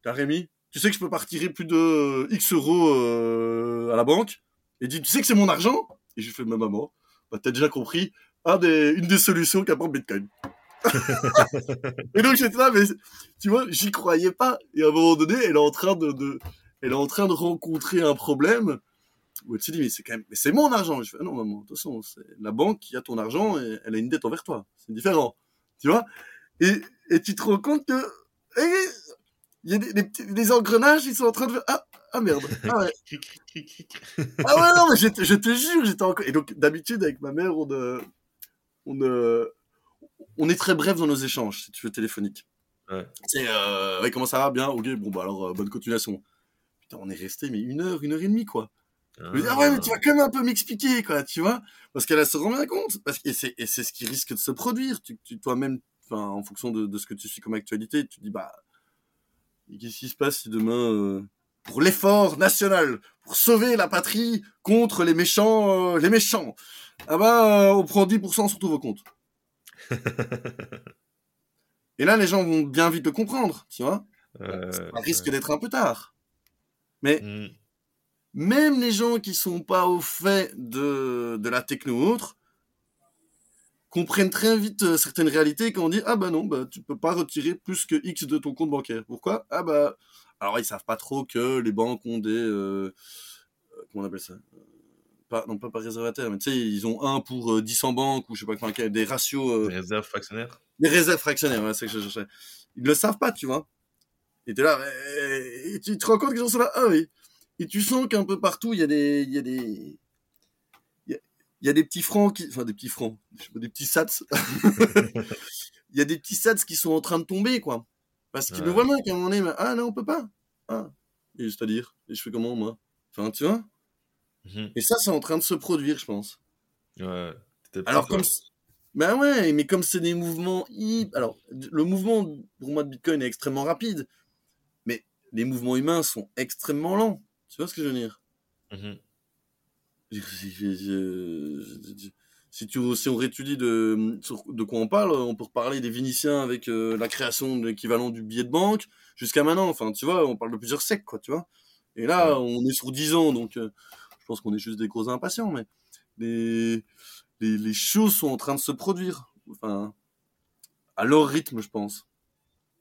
t'as Rémi, tu sais que je peux pas retirer plus de euh, X euros à la banque. Et dit, tu sais que c'est mon argent? Et j'ai fait, ma maman, bah, t'as déjà compris, un des, une des solutions qu'apporte Bitcoin. et donc j'étais là, mais tu vois, j'y croyais pas. Et à un moment donné, elle est en train de, de elle est en train de rencontrer un problème où elle se dit, mais c'est quand même, mais c'est mon argent. je fais, ah non, maman, de toute façon, c'est la banque qui a ton argent et elle a une dette envers toi. C'est différent. Tu vois? Et, et tu te rends compte que, il y a des, des, engrenages, ils sont en train de ah, ah merde. Ah ouais. ah ouais, non, mais je, je te jure, j'étais encore. Et donc, d'habitude, avec ma mère, on, euh, on, euh, on est très bref dans nos échanges, si tu veux, téléphoniques. Ouais. C'est, euh, ouais, comment ça va? Bien, ok, bon, bah alors, euh, bonne continuation. Putain, on est resté, mais une heure, une heure et demie, quoi. Ah. Je dis, ah ouais, mais tu vas quand même un peu m'expliquer, quoi, tu vois? Parce qu'elle se rend bien compte. Parce que, et c'est, ce qui risque de se produire. Tu, tu toi-même, en fonction de, de ce que tu suis comme actualité, tu dis, bah, qu'est-ce qui se passe si demain, euh, pour l'effort national, pour sauver la patrie contre les méchants, euh, les méchants. Ah bah, euh, on prend 10% sur tous vos comptes. Et là, les gens vont bien vite le comprendre, tu vois. Ça risque d'être un peu tard. Mais hmm. même les gens qui sont pas au fait de, de la techno ou autre comprennent très vite certaines réalités quand on dit ah bah non bah tu peux pas retirer plus que X de ton compte bancaire. Pourquoi? Ah bah alors ils savent pas trop que les banques ont des euh, euh comment on appelle ça? Euh, pas, non pas par réservataire mais tu sais ils ont un pour 10 euh, en banque ou je sais pas quoi des ratios des réserves fractionnaires? des réserves fractionnaires ouais, c'est que je cherchais. Ils le savent pas tu vois. Et t'es là et tu te rends compte qu'ils sont là ah oui. Et tu sens qu'un peu partout il y a des il y a des il y a des petits francs qui enfin des petits francs des petits sats il y a des petits sats qui sont en train de tomber quoi Parce qu'ils me voient bien qu'à un moment donné, ah non, on peut pas. Ah. c'est-à-dire, et je fais comment moi? Enfin, tu vois? Mhm. Et ça, c'est en train de se produire, je pense. Ouais. Alors, comme. Ben ouais, mais comme c'est des mouvements. Alors, le mouvement, pour moi, de Bitcoin est extrêmement rapide. Mais les mouvements humains sont extrêmement lents. Tu vois ce que je veux dire? Mhm. Si, tu, si on réétudie de, de quoi on parle, on peut reparler des Vénitiens avec euh, la création de l'équivalent du billet de banque jusqu'à maintenant. Enfin, tu vois, on parle de plusieurs siècles, quoi, tu vois. Et là, on est sur 10 ans, donc euh, je pense qu'on est juste des gros impatients, mais les, les, les, choses sont en train de se produire. Enfin, à leur rythme, je pense.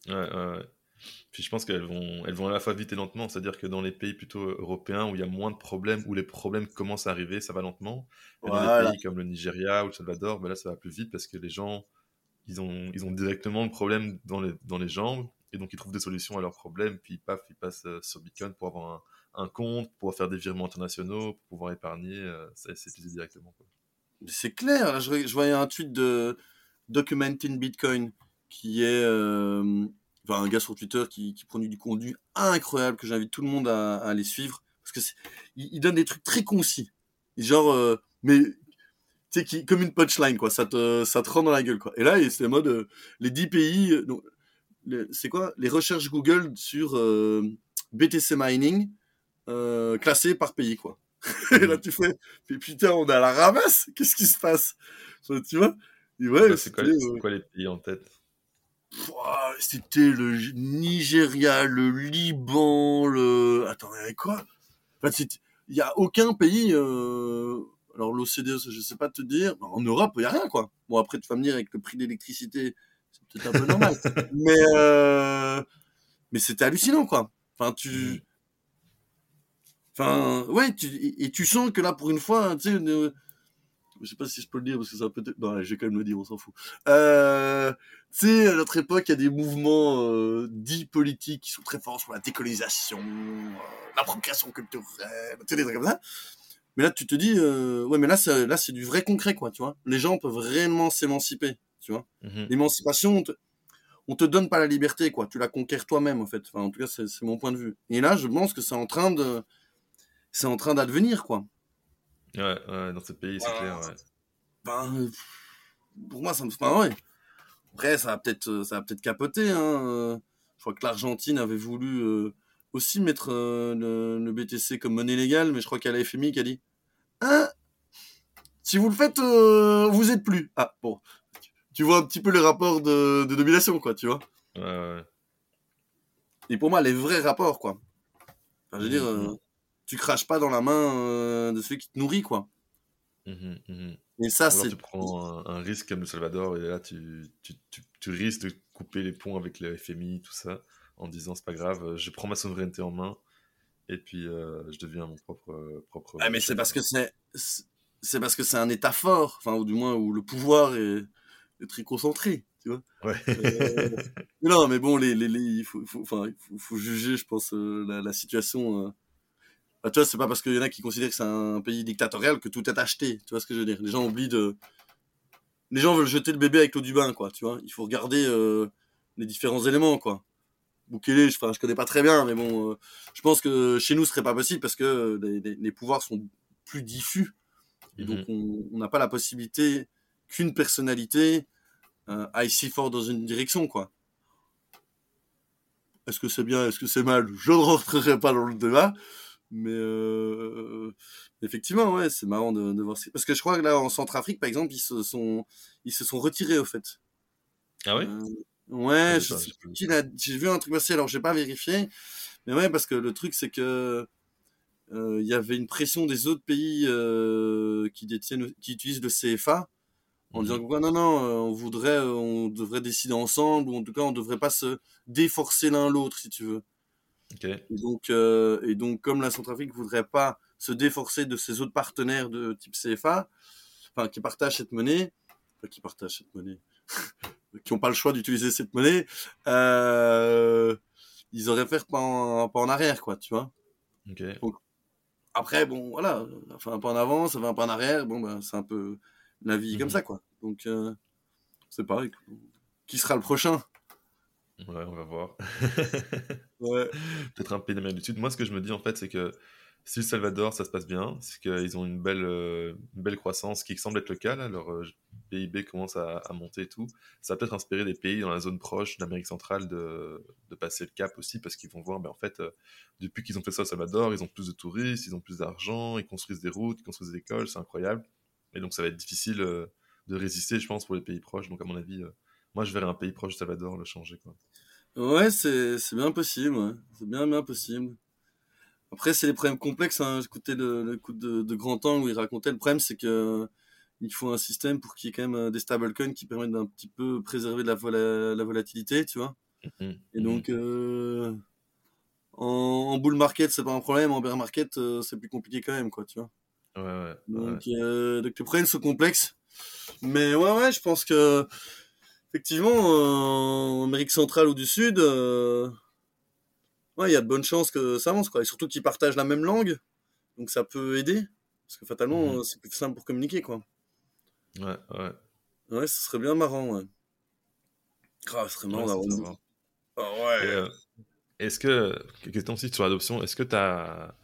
Ouais, ouais, ouais. Puis je pense qu'elles vont, elles vont à la fois vite et lentement. C'est-à-dire que dans les pays plutôt européens où il y a moins de problèmes, où les problèmes commencent à arriver, ça va lentement. Dans les pays comme le Nigeria ou le Salvador, ben là, ça va plus vite parce que les gens, ils ont, ils ont directement le problème dans les, dans les jambes et donc ils trouvent des solutions à leurs problèmes. Puis paf, ils passent euh, sur Bitcoin pour avoir un, un compte, pour pouvoir faire des virements internationaux, pour pouvoir épargner. Euh, ça, c'est plus directement. C'est clair. je, je, voyais un tweet de Documenting Bitcoin qui est. Euh, un gars sur Twitter qui, qui produit du contenu incroyable que j'invite tout le monde à, aller suivre parce que il, donne des trucs très concis. genre, euh, mais tu sais, qui, comme une punchline, quoi. Ça te, ça te rend dans la gueule, quoi. Et là, c'est mode euh, les 10 pays. Euh, c'est quoi? Les recherches Google sur BTC mining classées par pays, quoi. et là, tu fais, putain, on a la ramasse. Qu'est-ce qui se passe? Tu vois? Ouais, C'est quoi, quoi les pays en tête? C'était le Nigeria, le Liban, le. Attends, il y avait quoi? Il n'y a aucun pays. Euh... Alors l'OCDE, je sais pas te dire. En Europe, il n'y a rien, quoi. Bon, après, tu vas me dire avec le prix de l'électricité, c'est peut-être un peu normal. mais euh... mais c'était hallucinant, quoi. Enfin, tu. Mmh. Enfin, ouais, tu... et tu sens que là, pour une fois, tu sais, je sais pas si je peux le dire parce que ça peut être. Non, j'ai quand même le dire, on s'en fout. Euh, tu sais, à notre époque, il y a des mouvements euh, dits politiques qui sont très forts sur la décolonisation, euh, l'appropriation culturelle, tu sais, des trucs comme ça. Mais là, tu te dis, euh, ouais, mais là, c'est, là, c'est du vrai concret, quoi, tu vois. Les gens peuvent réellement s'émanciper, tu vois. Mhm. L'émancipation, on te, on te donne pas la liberté, quoi. Tu la conquiers toi-même, en fait. Enfin, en tout cas, c'est, c'est mon point de vue. Et là, je pense que c'est en train de, c'est en train d'advenir, quoi. Ouais, ouais, dans ce pays, c'est clair, ouais. Ben, pour moi, ça me. Enfin, ouais. Après, ça va peut-être, euh, ça va peut-être capoter. Hein. Euh. Je crois que l'Argentine avait voulu euh, aussi mettre le, BTC comme monnaie légale, mais je crois qu'il y a la FMI qui a dit Hein? Si vous le faites, vous êtes plus. Ah, bon. Tu vois un petit peu les rapports de, de domination, quoi, tu vois. Ouais, ouais. Et pour moi, les vrais rapports, quoi. Enfin, je veux dire. Tu craches pas dans la main euh, de celui qui te nourrit, quoi. Mmh mmh et ça, c'est. Tu prends un, risque comme le Salvador et là, tu, tu, tu, risques de couper les ponts avec le FMI, tout ça, en disant c'est pas grave, je prends ma souveraineté en main et puis euh, je deviens mon propre. propre ah, mais c'est parce que c'est. C'est parce que c'est un État fort, enfin, ou du moins où le pouvoir est, est très concentré, tu vois. Ouais. Euh, non, mais bon, les, les, il, faut, faut, enfin, il faut, juger, je pense, la, la, situation bah, tu vois, c'est pas parce qu'il y en a qui considèrent que c'est un pays dictatorial que tout est acheté. Tu vois ce que je veux dire Les gens oublient de. Les gens veulent jeter le bébé avec l'eau du bain, quoi. Tu vois Il faut regarder euh, les différents éléments, quoi. Boukele, je, enfin, je connais pas très bien, mais bon, euh, je pense que chez nous, ce serait pas possible parce que les, les, pouvoirs sont plus diffus. Et donc, mhm. on n'a pas la possibilité qu'une personnalité euh, aille si fort dans une direction, quoi. Est-ce que c'est bien, est-ce que c'est mal? Je ne rentrerai pas dans le débat. Mais euh, effectivement, ouais, c'est marrant de, de voir. Parce que je crois que là, en Centrafrique, par exemple, ils se sont, ils se sont retirés, au fait. Ah oui euh, Ouais, j'ai vu un truc passer, alors j'ai pas vérifié. Mais ouais, parce que le truc, c'est que euh, il y avait une pression des autres pays euh, qui détiennent, qui utilisent le CFA, en disant mmh que non, non, euh, on voudrait, on devrait décider ensemble, ou en tout cas, on devrait pas se déforcer l'un l'autre, si tu veux. Et, donc, euh, et donc, comme la Centrafrique voudrait pas se déforcer de ses autres partenaires de type CFA, enfin, qui partagent cette monnaie, enfin, qui partagent cette monnaie, qui n'ont pas le choix d'utiliser cette monnaie, euh, ils auraient fait pas en, pas en arrière, quoi, tu vois. Donc, après, bon, voilà, fait un pas en avant, ça fait un pas en arrière, bon, ben, c'est un peu la vie comme mhm. ça, quoi. Donc, euh, c'est pareil. Qui sera le prochain? Ouais, on va voir. ouais. Peut-être un pays d'Amérique du Sud. Moi, ce que je me dis, en fait, c'est que si le Salvador, ça se passe bien, c'est qu'ils ont une belle, euh, une belle croissance qui semble être le cas, là, leur euh, PIB commence à, monter et tout. Ça va peut-être inspirer des pays dans la zone proche d'Amérique centrale de, de, passer le cap aussi, parce qu'ils vont voir, ben, en fait, euh, depuis qu'ils ont fait ça au Salvador, ils ont plus de touristes, ils ont plus d'argent, ils construisent des routes, ils construisent des écoles, c'est incroyable. Et donc, ça va être difficile de résister, je pense, pour les pays proches. Donc, à mon avis, moi, je verrais un pays proche du Salvador le changer, quoi. Ouais, c'est bien possible, ouais. C'est bien, bien possible. Après, c'est des problèmes complexes. Hein. J'écoutais le, le coup de, de Grand Angle où il racontait le problème, c'est que il faut un système pour qu'il y ait quand même euh, des stablecoins qui permettent d'un petit peu préserver de la, la volatilité, tu vois. Mm-hmm. Et donc, mm-hmm. euh, en, en, bull market, c'est pas un problème. En bear market, euh, c'est plus compliqué quand même, quoi, tu vois. Ouais, ouais. Donc, Euh, donc les problèmes sont complexes. Mais ouais, ouais, je pense que effectivement, en Amérique centrale ou du Sud, euh, il y a de bonnes chances que ça avance, quoi. Et surtout qu'ils partagent la même langue, donc ça peut aider, parce que fatalement, mhm. c'est plus simple pour communiquer, quoi. Ouais, ouais. Ouais, ce serait bien marrant, ouais. Ah, ce serait marrant d'avoir Ah ouais. Euh, est-ce que, question aussi sur l'adoption, est-ce que as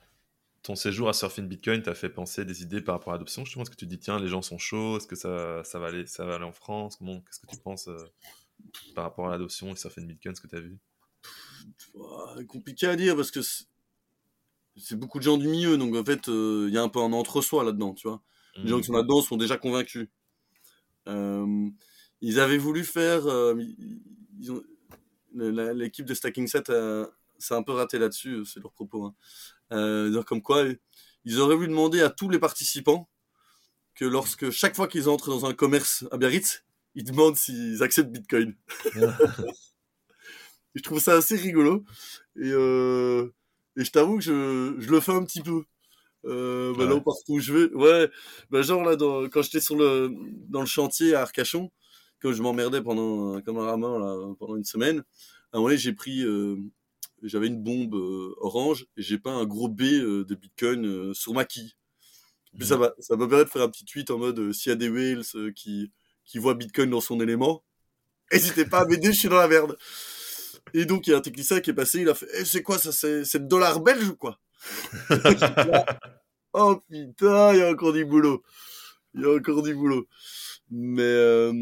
ton séjour à Surfing Bitcoin t'a fait penser des idées par rapport à l'adoption Je pense que tu dis, tiens, les gens sont chauds, est-ce que ça, ça, va aller, ça va aller en France Comment, Qu'est-ce que tu penses euh, par rapport à l'adoption et Surfing Bitcoin, ce que tu as vu compliqué à dire parce que c'est beaucoup de gens du milieu, donc en fait, euh, il y a un peu un entre-soi là-dedans, tu vois. Les gens qui sont mmh. là-dedans sont déjà convaincus. Euh, ils avaient voulu faire. L'équipe de Stacking Set s'est un peu raté là-dessus, c'est leur propos. Hein. Dire comme quoi, ils auraient voulu demander à tous les participants que lorsque chaque fois qu'ils entrent dans un commerce à Biarritz, ils demandent s'ils acceptent Bitcoin. je trouve ça assez rigolo. Et, euh, et je t'avoue que je, je le fais un petit peu. Euh, maintenant, partout où je vais. Ouais, bah, genre là, dans, quand j'étais sur le, dans le chantier à Arcachon, quand je m'emmerdais pendant, comme un ramin, là, pendant une semaine, à un moment j'ai pris, euh, j'avais une bombe euh, orange et j'ai pas un gros B euh, de Bitcoin euh, sur ma quille. Puis ça, va, ça me permet de faire un petit tweet en mode s'il y a des whales qui, qui voient Bitcoin dans son élément, n'hésitez pas à m'aider, je suis dans la merde. Et donc, il y a un technicien qui est passé, il a fait, eh, c'est quoi ça, c'est, c'est le dollar belge ou quoi? oh putain, il y a encore du boulot. Il y a encore du boulot. Mais,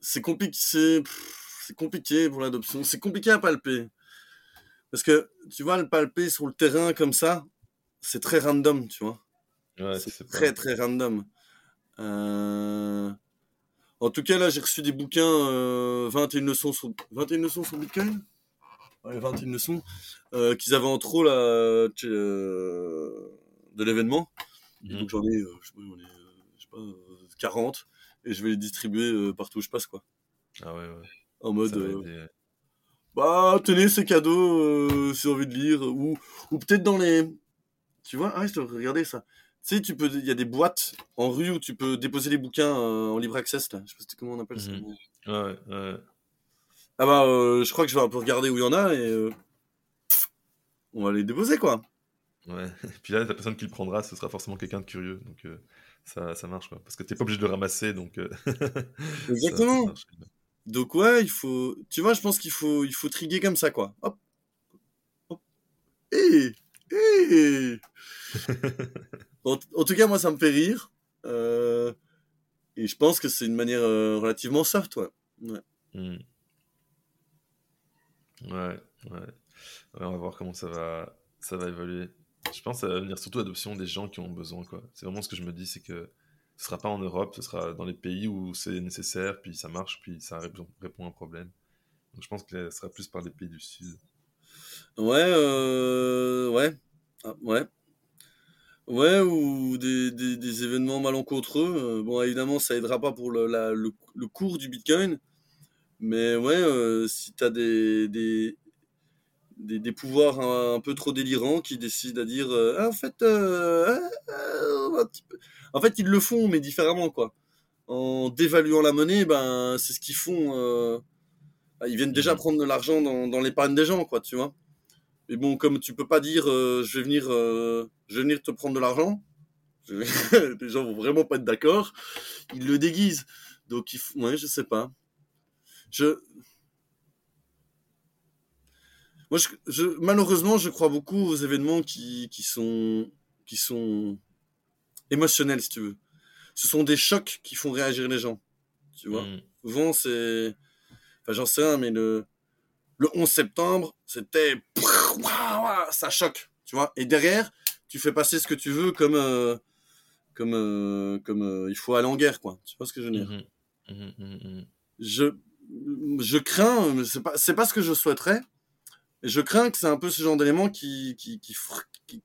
c'est compliqué, c'est, c'est compliqué pour l'adoption. C'est compliqué à palper. Parce que, tu vois, le palper sur le terrain comme ça, c'est très random, tu vois. Ouais, c'est très, très random. Euh, en tout cas, là, j'ai reçu des bouquins, euh, 21 leçons sur, 21 leçons sur Bitcoin. Ouais, 21 leçons, euh, qu'ils avaient en trop, là, euh, de l'événement. Mhm. Donc, j'en ai, je sais pas, ai, je sais pas 40. Et je vais les distribuer partout où je passe, quoi. Ah ouais, ouais. En mode, bah, tenez, c'est cadeau, si vous envie de lire. Ou, ou peut-être dans les, tu vois, ah, je regardais ça. Tu sais, tu peux, il y a des boîtes en rue où tu peux déposer les bouquins euh, en libre access, là. Je sais pas comment on appelle ça. Mhm. Ouais, ouais. Ah bah, euh, je crois que je vais un peu regarder où il y en a et euh, on va les déposer, quoi. Ouais. Et puis là, la personne qui le prendra, ce sera forcément quelqu'un de curieux. Donc, ça, ça marche, quoi. Parce que t'es pas obligé de le ramasser, donc. Exactement. Donc, ouais, il faut. Tu vois, je pense qu'il faut, il faut triguer comme ça, quoi. Hop. Hop. Hé Hé En, tout cas, moi, ça me fait rire. Euh, et je pense que c'est une manière euh, relativement soft, ouais. Ouais. Hmm. ouais. ouais, On va voir comment ça va, ça va évoluer. Je pense que ça va venir surtout l'adoption des gens qui ont besoin, quoi. C'est vraiment ce que je me dis, c'est que ce sera pas en Europe, ce sera dans les pays où c'est nécessaire, puis ça marche, puis ça répond, à un problème. Donc je pense que ce sera plus par les pays du Sud. Ouais, euh... ouais. Ah, ouais. Ouais, ou des, événements malencontreux. Euh, bon, évidemment, ça aidera pas pour le, cours du Bitcoin. Mais ouais, euh, si tu as des, pouvoirs un, peu trop délirants qui décident à dire ah, en fait, euh, ah, en fait, ils le font, mais différemment, quoi. En dévaluant la monnaie, ben, c'est ce qu'ils font. Ben, ils viennent déjà mmh. prendre de l'argent dans, dans l'épargne des gens, quoi, tu vois. Mais bon, comme tu peux pas dire euh, je vais venir, euh, je vais venir te prendre de l'argent, les gens vont vraiment pas être d'accord. Ils le déguisent. Donc, il faut... ouais, je sais pas. Je, Moi, je, malheureusement, je crois beaucoup aux événements qui, qui, sont, qui sont émotionnels, si tu veux. Ce sont des chocs qui font réagir les gens. Tu vois mm. Souvent, c'est. Enfin, j'en sais rien, mais le, le 11 septembre, c'était. Ça choque, tu vois Et derrière, tu fais passer ce que tu veux comme. Euh, comme, euh, comme euh, il faut aller en guerre, quoi. Tu vois ce que je veux dire? Mm-hmm. Mm-hmm, mm-hmm, Je, je crains, c'est pas, c'est pas ce que je souhaiterais, je crains que c'est un peu ce genre d'élément qui, qui, qui,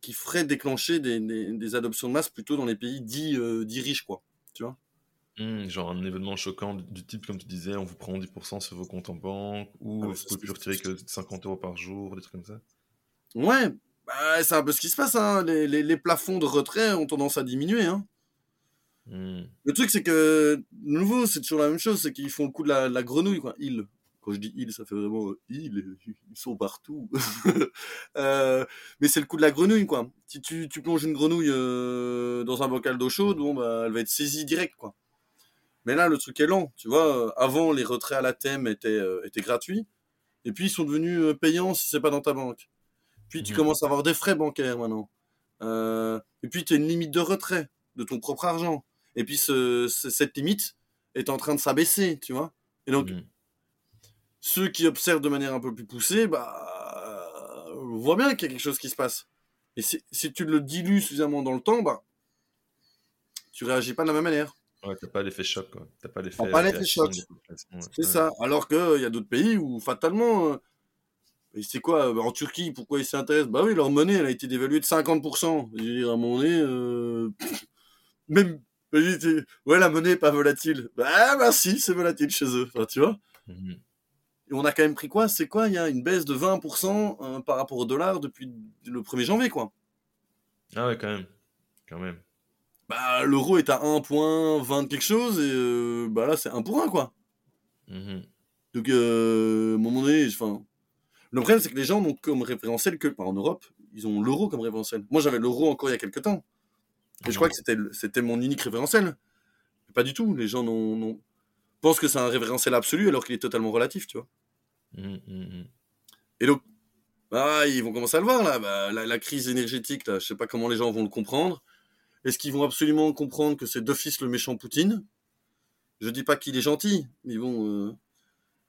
qui, ferait déclencher des, des, adoptions de masse plutôt dans les pays dits, euh, dits riches, quoi. Tu vois? Mmh, Genre un événement choquant du type, comme tu disais, on vous prend 10% sur vos comptes en banque, ou ah, vous pouvez plus retirer que 50 euros par jour, des trucs comme ça. Ouais, bah, c'est un peu ce qui se passe. Hein. Les, les, les, plafonds de retrait ont tendance à diminuer. Hein. Mmh. Le truc, c'est que, de nouveau, c'est toujours la même chose, c'est qu'ils font le coup de la, la grenouille, quoi. Ils. Quand je dis ils, ça fait vraiment euh, ils, ils sont partout. euh, mais c'est le coup de la grenouille, quoi. Si tu, tu plonges une grenouille euh, dans un bocal d'eau chaude, bon, bah, elle va être saisie direct, quoi. Mais là, le truc est lent, tu vois. Avant, les retraits à la thème étaient, euh, étaient gratuits. Et puis, ils sont devenus payants si c'est pas dans ta banque. Puis, tu mmh. commences à avoir des frais bancaires maintenant. et puis, tu as une limite de retrait de ton propre argent. Et puis, ce, cette limite est en train de s'abaisser, tu vois. Et donc, mmh ceux qui observent de manière un peu plus poussée, bah, voient bien qu'il y a quelque chose qui se passe. Et si, tu le dilues suffisamment dans le temps, bah, tu réagis pas de la même manière. Ouais, t'as pas l'effet choc, quoi. T'as pas l'effet, pas l'effet choc. C'est ça. Alors qu'il y a d'autres pays où, fatalement, euh, c'est quoi En Turquie, pourquoi ils s'intéressent? Bah oui, leur monnaie, elle a été dévaluée de 50%. Je veux dire, à moment donné, euh, même. Ouais, la monnaie est pas volatile. Bah, bah si, c'est volatile chez eux. Enfin, tu vois? Et on a quand même pris quoi? C'est quoi? Il y a une baisse de 20% euh, par rapport au dollar depuis le 1er janvier, quoi. Ah ouais, quand même. Quand même. Bah, l'euro est à 1.20 quelque chose, et euh, bah là, c'est 1 pour 1, quoi. Mhm. Donc, euh, à un moment donné, enfin... Le problème, c'est que les gens n'ont comme référentiel que... en Europe, ils ont l'euro comme référentiel. Moi, j'avais l'euro encore il y a quelques temps. Et je crois que c'était, c'était mon unique référentiel. pas du tout. Les gens n'ont, pensent que c'est un référentiel absolu alors qu'il est totalement relatif, tu vois. Mmh, mmh, mmh. Et donc, bah, ils vont commencer à le voir là, bah, la, crise énergétique là, je sais pas comment les gens vont le comprendre. Est-ce qu'ils vont absolument comprendre que c'est d'office le méchant Poutine? Je dis pas qu'il est gentil, mais bon, euh,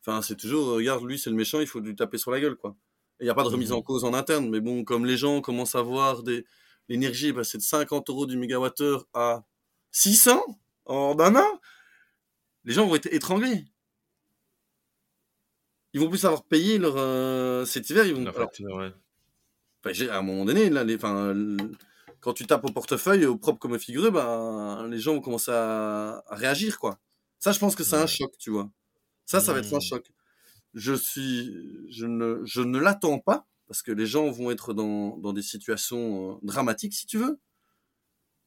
enfin c'est toujours, regarde lui c'est le méchant, il faut lui taper sur la gueule quoi. Il n'y a pas de remise en cause en interne, mais bon, comme les gens commencent à voir des l'énergie bah, c'est de 50 euros du mégawattheure à 600 en un an, les gens vont être étranglés. Ils vont plus savoir payer leur euh, cet hiver ils vont à un moment donné là les enfin quand tu tapes au portefeuille au propre comme figuré bah les gens vont commencer à, réagir quoi. Ça je pense que c'est un choc tu vois. Ça ça va être un mmh. choc. Je suis je ne je ne l'attends pas parce que les gens vont être dans dans des situations euh, dramatiques si tu veux.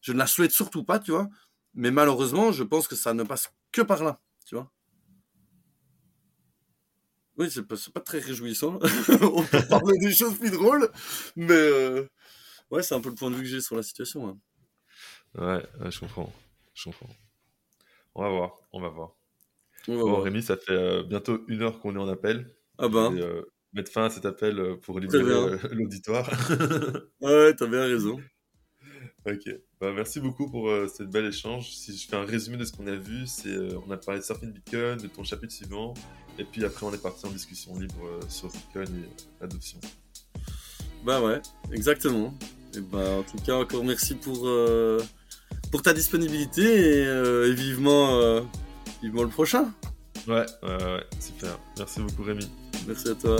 Je ne la souhaite surtout pas tu vois mais malheureusement je pense que ça ne passe que par là tu vois oui, c'est pas, pas très réjouissant. On peut parler des choses plus drôles, mais euh, ouais, c'est un peu le point de vue que j'ai sur la situation. Hein. Ouais, je comprends. Je comprends. On va voir, on va voir. bon, Rémi, ça fait euh, bientôt une heure qu'on est en appel. Ah ben. Euh, mettre fin à cet appel pour libérer l'auditoire. ouais, t'as bien raison. Ok, bah, merci beaucoup pour cette belle échange. Si je fais un résumé de ce qu'on a vu, c'est on a parlé de Surfing Bitcoin, de ton chapitre suivant, et puis après, on est parti en discussion libre euh, sur Bitcoin et l'adoption. Bah ouais, exactement. Et bah, en tout cas, encore merci pour, euh, pour ta disponibilité et, euh, vivement, vivement le prochain. Ouais, ouais, ouais, super. Merci beaucoup, Rémi. Merci à toi.